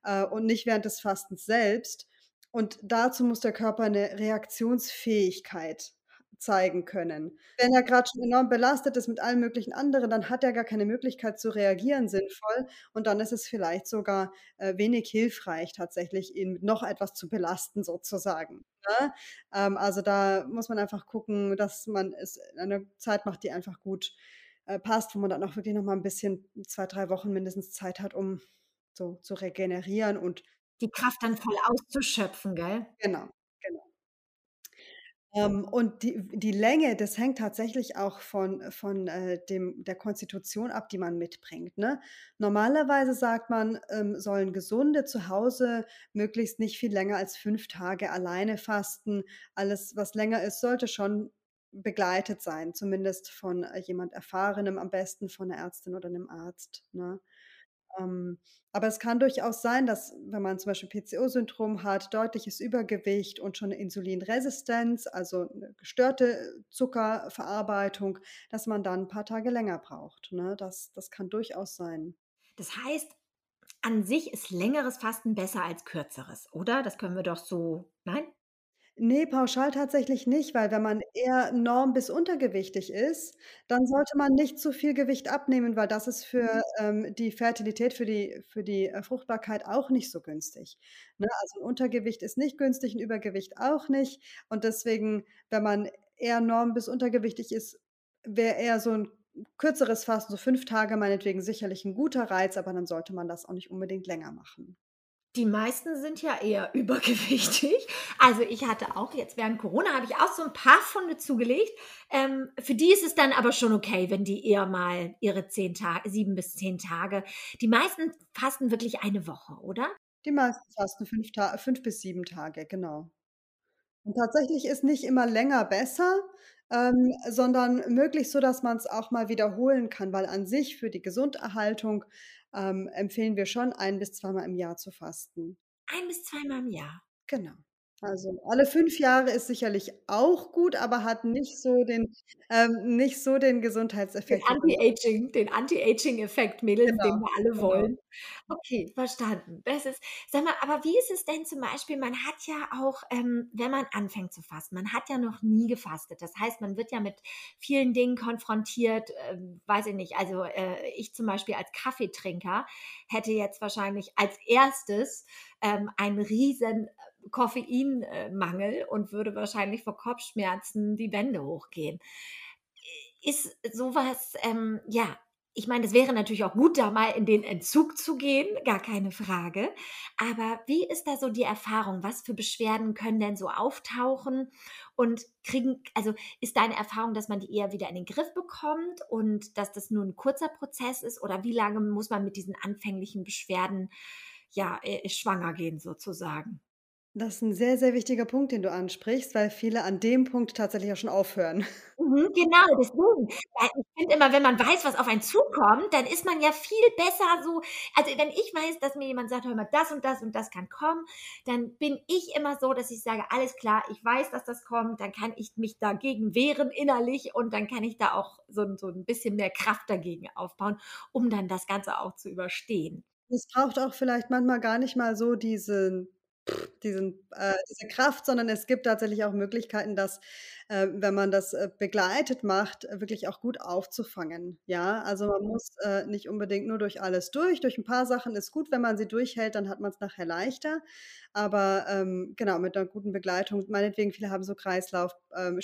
äh, und nicht während des Fastens selbst. Und dazu muss der Körper 'ne Reaktionsfähigkeit zeigen können. Wenn er grad schon enorm belastet ist mit allen möglichen anderen, dann hat er gar keine Möglichkeit zu reagieren sinnvoll und dann ist es vielleicht sogar, äh, wenig hilfreich, tatsächlich ihn mit noch etwas zu belasten sozusagen, ne? Ähm, also, da muss man einfach gucken, dass man es in einer Zeit macht, die einfach gut, äh, passt, wo man dann auch wirklich noch mal 'n bisschen 2, 3 Wochen mindestens Zeit hat, um so zu regenerieren und Die Kraft dann voll auszuschöpfen, gell? Genau. Ähm, und die die Länge, das hängt tatsächlich auch von von, äh, dem der Konstitution ab, die man mitbringt, ne? Normalerweise sagt man, ähm, sollen Gesunde zu Hause möglichst nicht viel länger als 5 Tage alleine fasten. Alles, was länger ist, sollte schon begleitet sein, zumindest von, äh, jemand Erfahrenem, am besten von 'ner Ärztin oder 'nem Arzt, ne? Ähm, aber es kann durchaus sein, dass, wenn man zum Beispiel PCO-Syndrom hat, deutliches Übergewicht und schon 'ne Insulinresistenz, also 'ne gestörte Zuckerverarbeitung, dass man dann 'n paar Tage länger braucht, ne? Das das kann durchaus sein. Das heißt, an sich ist längeres Fasten besser als kürzeres, oder? Das können wir doch so nein? Ne, pauschal tatsächlich nicht, weil wenn man eher norm bis untergewichtig ist, dann sollte man nicht zu viel Gewicht abnehmen, weil das ist für, ähm, die Fertilität, für die für die, äh, Fruchtbarkeit auch nicht so günstig, ne? Also, 'n Untergewicht ist nicht günstig, 'n Übergewicht auch nicht und deswegen, wenn man eher norm bis untergewichtig ist, wäre eher so 'n kürzeres Fasten, so 5 Tage meinetwegen sicherlich 'n guter Reiz, aber dann sollte man das auch nicht unbedingt länger machen. Die meisten sind ja eher übergewichtig. Also, ich hatte auch jetzt während Corona habe ich auch so 'n paar Pfunde zugelegt. Ähm, für die ist es dann aber schon okay, wenn die eher mal ihre 10 Ta 7 bis 10 Tage die meisten fasten wirklich eine Woche, oder? Die meisten fasten 5 Ta 5 bis 7 Tage, genau. Und tatsächlich ist nicht immer länger besser, ähm, sondern möglich, sodass man's auch mal wiederholen kann, weil an sich für die Gesunderhaltung, ähm, empfehlen wir schon, ein bis zweimal im Jahr zu fasten. Ein bis zweimal im Jahr? Genau. Also, alle 5 Jahre ist sicherlich auch gut, aber hat nicht so den ähm, nicht so den Den Gesundheitseffekt, man Anti-Aging den Anti-Aging-Effekt, Mädels, Genau, den wir alle genau. wollen. Okay, verstanden. Das ist sag mal, aber wie ist es denn zum Beispiel man hat ja auch, ähm, wenn man anfängt zu fasten man hat ja noch nie gefastet. Das heißt, man wird ja mit vielen Dingen konfrontiert, ähm, weiß ich nicht, also, äh, ich zum Beispiel als Kaffeetrinker hätte jetzt wahrscheinlich als 1. ähm, einen riesen, äh, Koffein äh, Mangel und würde wahrscheinlich vor Kopfschmerzen die Wände hochgehen. ist sowas, ähm, ja, ich meine, es wäre natürlich auch gut, da mal in den Entzug zu gehen, gar keine Frage. Aber wie ist da so die Erfahrung? Was für Beschwerden können denn so auftauchen? Und kriegen, also ist deine Erfahrung, dass man die eher wieder in den Griff bekommt und dass das nur ein kurzer Prozess ist? Oder wie lange muss man mit diesen anfänglichen Beschwerden ja äh, schwanger gehen sozusagen? Das ist 'n sehr, sehr wichtiger Punkt, den du ansprichst, weil viele an dem Punkt tatsächlich auch schon aufhören. Mhm, genau, deswegen. Weil ich finde immer, wenn man weiß, was auf einen zukommt, dann ist man ja viel besser so also, wenn ich weiß, dass mir jemand sagt: „Hör mal, das und das und das kann kommen“, dann bin ich immer so, dass ich sage: „Alles klar, ich weiß, dass das kommt, dann kann ich mich dagegen wehren innerlich und dann kann ich da auch so 'n so 'n bisschen mehr Kraft dagegen aufbauen, um dann das Ganze auch zu überstehen.“ Es braucht auch vielleicht manchmal gar nicht mal so diesen diesen äh, diese Kraft, sondern es gibt tatsächlich auch Möglichkeiten, das, äh, wenn man das, äh, begleitet macht, wirklich auch gut aufzufangen, ja? Also, man muss, äh, nicht unbedingt nur durch alles durch. Durch 'n paar Sachen ist gut, wenn man sie durchhält, dann hat man's nachher leichter. Aber, ähm, genau, mit 'ner guten Begleitung meinetwegen, viele haben so Kreislauf ähm,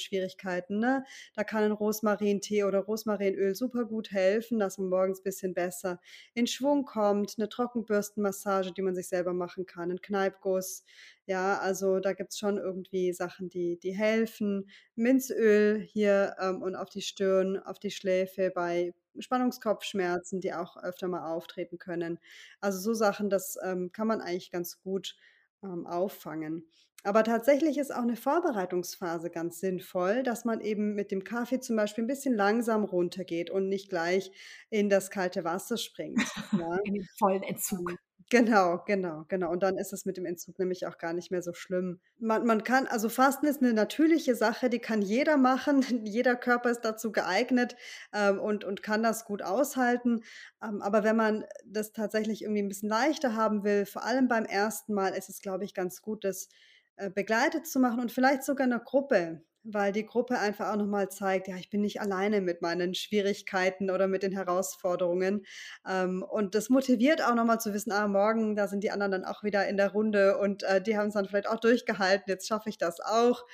ne? Da kann 'n Rosmarintee oder Rosmarinöl supergut helfen, dass man morgens bisschen besser in Schwung kommt, 'ne Trockenbürstenmassage, die man sich selber machen kann, 'n Kneippguss. Ja, also, da gibt's schon irgendwie Sachen, die die helfen. Minzöl hier, ähm, und auf die Stirn, auf die Schläfe bei Spannungskopfschmerzen, die auch öfter mal auftreten können. Also, so Sachen, das, ähm, kann man eigentlich ganz gut, ähm, auffangen. Aber tatsächlich ist auch 'ne Vorbereitungsphase ganz sinnvoll, dass man eben mit dem Kaffee zum Beispiel 'n bisschen langsam runtergeht und nicht gleich in das kalte Wasser springt, ja? In den vollen Entzug. Genau, genau, genau. Und dann ist es mit dem Entzug nämlich auch gar nicht mehr so schlimm. Man man kann also, Fasten ist 'ne natürliche Sache, die kann jeder machen. Jeder Körper ist dazu geeignet, ähm, und und kann das gut aushalten. Ähm, aber wenn man das tatsächlich irgendwie 'n bisschen leichter haben will, vor allem beim 1. Mal, ist es, glaube ich, ganz gut, das, äh, begleitet zu machen und vielleicht sogar in 'ner Gruppe, weil die Gruppe einfach auch noch mal zeigt: „Ja, ich bin nicht alleine mit meinen Schwierigkeiten oder mit den Herausforderungen.“ Ähm, und das motiviert auch noch mal zu wissen: „Ah, morgen, da sind die anderen dann auch wieder in der Runde und, äh, die haben's dann vielleicht auch durchgehalten, jetzt schaffe ich das auch.“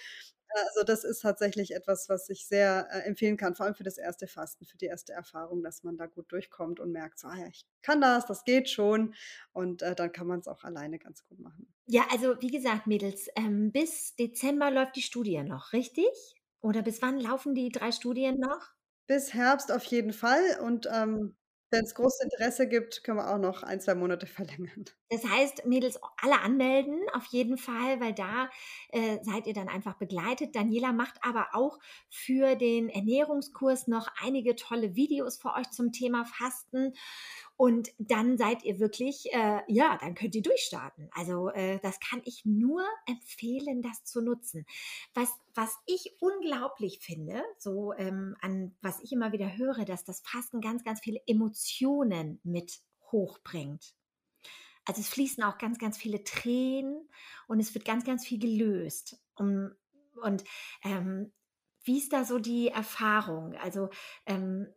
Also, das ist tatsächlich etwas, was ich sehr, äh, empfehlen kann, vor allem für das 1. Fasten, für die 1. Erfahrung, dass man da gut durchkommt und merkt so: „Ah ja, ich kann das, das geht schon.“ Und, äh, dann kann man's auch alleine ganz gut machen. Ja, also, wie gesagt, Mädels, ähm, bis Dezember läuft die Studie noch, richtig? Oder bis wann laufen die 3 Studien noch? Bis Herbst auf jeden Fall und, ähm, wenn's großes Interesse gibt, können wir auch noch 1, 2 Monate verlängern. Das heißt, Mädels, alle anmelden auf jeden Fall, weil da, äh, seid ihr dann einfach begleitet. Daniela macht aber auch für den Ernährungskurs noch einige tolle Videos für euch zum Thema Fasten. Und dann seid ihr wirklich äh, ja, dann könnt ihr durchstarten. Also, äh, das kann ich nur empfehlen, das zu nutzen. Was was ich unglaublich finde, so, ähm, an was ich immer wieder höre, dass das Fasten ganz, ganz viele Emotionen mit hochbringt. Also, es fließen auch ganz, ganz viele Tränen und es wird ganz, ganz viel gelöst. Um und, ähm, wie ist da so die Erfahrung? Also, ähm,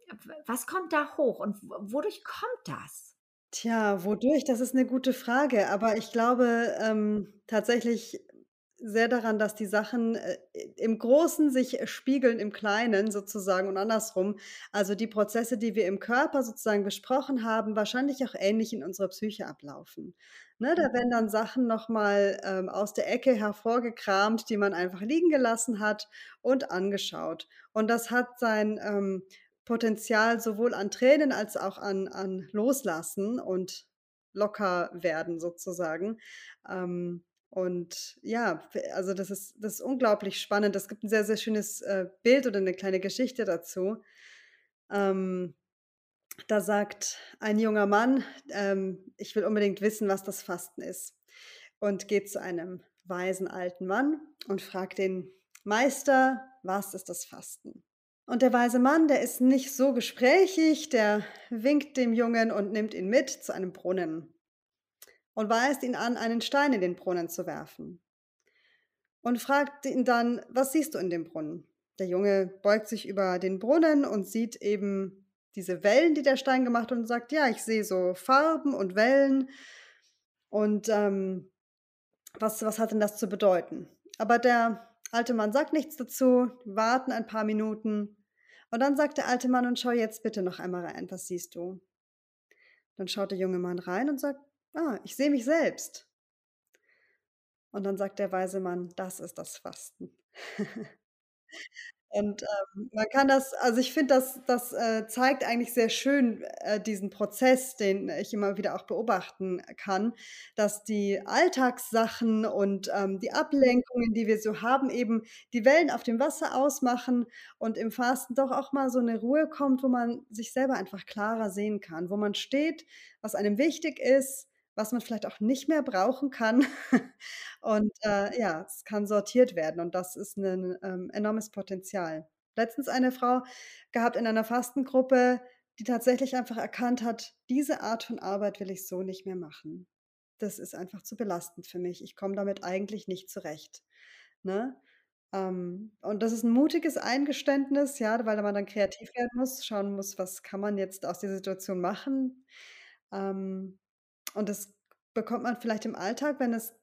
was kommt da hoch und wodurch kommt das? Tja, wodurch? Das ist 'ne gute Frage, aber ich glaube, ähm, tatsächlich sehr daran, dass die Sachen, äh, im Großen sich spiegeln im Kleinen sozusagen und andersrum. Also, die Prozesse, die wir im Körper sozusagen besprochen haben, wahrscheinlich auch ähnlich in unserer Psyche ablaufen, ne? Da Mhm. werden dann Sachen noch mal, ähm, aus der Ecke hervorgekramt, die man einfach liegen gelassen hat und angeschaut. Und das hat sein, ähm, Potenzial sowohl an Tränen als auch an an Loslassen und Lockerwerden sozusagen. Ähm, und ja, also, das ist das ist unglaublich spannend. Es gibt 'n sehr, sehr schönes, äh, Bild oder 'ne kleine Geschichte dazu. Ähm, da sagt ein junger Mann, ähm: „Ich will unbedingt wissen, was das Fasten ist.“ Und geht zu einem weisen alten Mann und fragt ihn: „Meister, was ist das Fasten?“ Und der weise Mann, der ist nicht so gesprächig, der winkt dem Jungen und nimmt ihn mit zu einem Brunnen und weist ihn an, einen Stein in den Brunnen zu werfen und fragt ihn dann: „Was siehst du in dem Brunnen?“ Der Junge beugt sich über den Brunnen und sieht eben diese Wellen, die der Stein gemacht hat und sagt: „Ja, ich sehe so Farben und Wellen und, ähm, was was hat denn das zu bedeuten?“ Aber der alte Mann sagt nichts dazu, warten ein paar Minuten Und dann sagt der alte Mann: „Und schau jetzt bitte noch einmal rein, was siehst du?“ Dann schaut der junge Mann rein und sagt: „Ah, ich sehe mich selbst.“ Und dann sagt der weise Mann: „Das ist das Fasten.“ Und, ähm, man kann das also, ich finde, das das, äh, zeigt eigentlich sehr schön, äh, diesen Prozess, den ich immer wieder auch beobachten kann, dass die Alltagssachen und, ähm, die Ablenkungen, die wir so haben, eben die Wellen auf dem Wasser ausmachen und im Fasten doch auch mal so 'ne Ruhe kommt, wo man sich selber einfach klarer sehen kann, wo man steht, was einem wichtig ist, was man vielleicht auch nicht mehr brauchen kann. Und, äh, ja, es kann sortiert werden und das ist 'nen, ähm, enormes Potenzial. Letztens eine Frau gehabt in einer Fastengruppe, die tatsächlich einfach erkannt hat: „Diese Art von Arbeit will ich so nicht mehr machen. Das ist einfach zu belastend für mich. Ich komme damit eigentlich nicht zurecht“, ne? Ähm, und das ist 'n mutiges Eingeständnis, ja, weil man dann kreativ werden muss, schauen muss, was kann man jetzt aus der Situation machen? Ähm, und das bekommt man vielleicht im Alltag, wenn es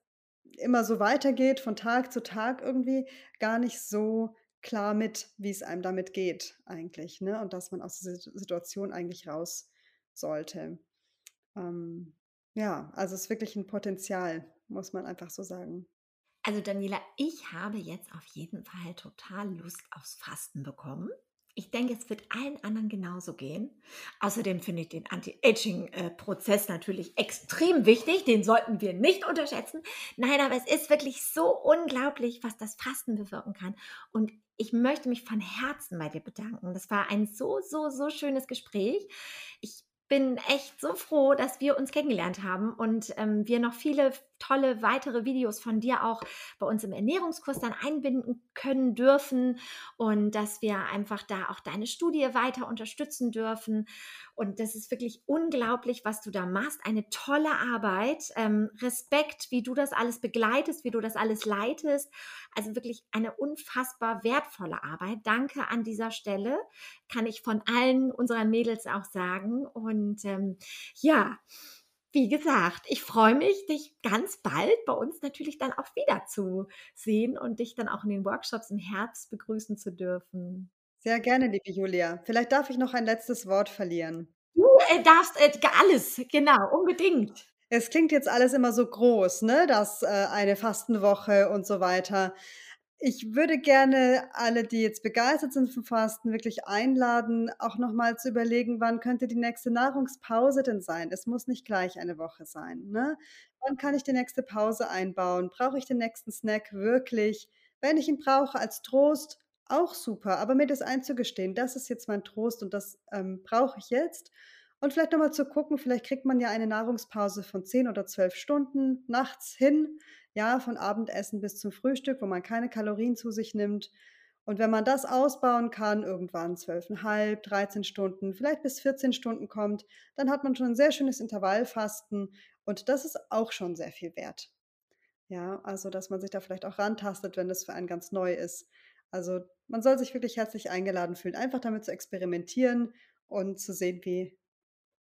immer so weitergeht von Tag zu Tag irgendwie gar nicht so klar mit, wie's einem damit geht eigentlich, ne? Und dass man aus dieser Si Situation eigentlich raus sollte. Ähm, ja, also, es ist wirklich 'n Potenzial, muss man einfach so sagen. Also, Daniela, ich habe jetzt auf jeden Fall total Lust aufs Fasten bekommen. Ich denke, es wird allen anderen genauso gehen. Außerdem finde ich den Anti-Aging, äh, natürlich extrem wichtig, den sollten wir nicht unterschätzen. Nein, aber es ist wirklich so unglaublich, was das Fasten bewirken kann. Und ich möchte mich von Herzen bei dir bedanken. Das war ein so, so, so schönes Gespräch. Ich bin echt so froh, dass wir uns kennengelernt haben und, ähm, wir noch viele tolle weitere Videos von dir auch bei uns im Ernährungskurs dann einbinden können dürfen und dass wir einfach da auch deine Studie weiter unterstützen dürfen. Und das ist wirklich unglaublich, was du da machst. Eine tolle Arbeit. Ähm, Respekt, wie du das alles begleitest, wie du das alles leitest. Also, wirklich eine unfassbar wertvolle Arbeit. Danke an dieser Stelle, kann ich von allen unseren Mädels auch sagen. Und, ähm, ja, wie gesagt, ich freue mich, dich ganz bald bei uns natürlich dann auch wiederzusehen und dich dann auch in den Workshops im Herbst begrüßen zu dürfen. Sehr gerne, liebe Julia. Vielleicht darf ich noch ein letztes Wort verlieren. Du, äh, darfst, äh, alles, genau, unbedingt. Es klingt jetzt alles immer so groß, ne, das, äh, eine Fastenwoche und so weiter. Ich würde gerne alle, die jetzt begeistert sind vom Fasten, wirklich einladen, auch noch mal zu überlegen, wann könnte die nächste Nahrungspause denn sein? Es muss nicht gleich eine Woche sein, ne? Wann kann ich die nächste Pause einbauen? Brauche ich den nächsten Snack wirklich? Wenn ich ihn brauche als Trost, auch super, aber mir das einzugestehen: „Das ist jetzt mein Trost und das, ähm, brauche ich jetzt.“ Und vielleicht noch mal zu gucken, vielleicht kriegt man ja eine Nahrungspause von 10 oder 12 Stunden nachts hin, ja, von Abendessen bis zum Frühstück, wo man keine Kalorien zu sich nimmt. Und wenn man das ausbauen kann, irgendwann 12,5, 13 Stunden, vielleicht bis 14 Stunden kommt, dann hat man schon 'n sehr schönes Intervallfasten und das ist auch schon sehr viel wert. Ja, also, dass man sich da vielleicht auch rantastet, wenn das für einen ganz neu ist. Also, man soll sich wirklich herzlich eingeladen fühlen, einfach damit zu experimentieren und zu sehen, wie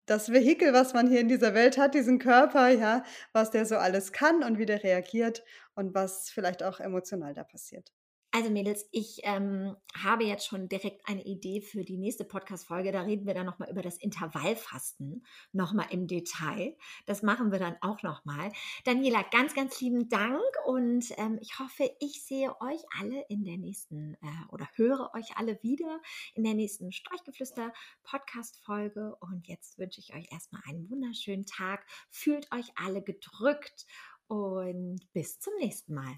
das Vehikel, was man hier in dieser Welt hat, diesen Körper, ja, was der so alles kann und wie der reagiert und was vielleicht auch emotional da passiert. Also, Mädels, ich, ähm, habe jetzt schon direkt eine Idee für die nächste Podcast-Folge. Da reden wir dann noch mal über das Intervallfasten noch mal im Detail. Das machen wir dann auch noch mal. Daniela, ganz, ganz lieben Dank und, ähm, ich hoffe, ich sehe euch alle in der nächsten, äh oder höre euch alle wieder in der nächsten Streichgeflüster-Podcast-Folge. Und jetzt wünsche ich euch erst mal einen wunderschönen Tag. Fühlt euch alle gedrückt und bis zum nächsten Mal.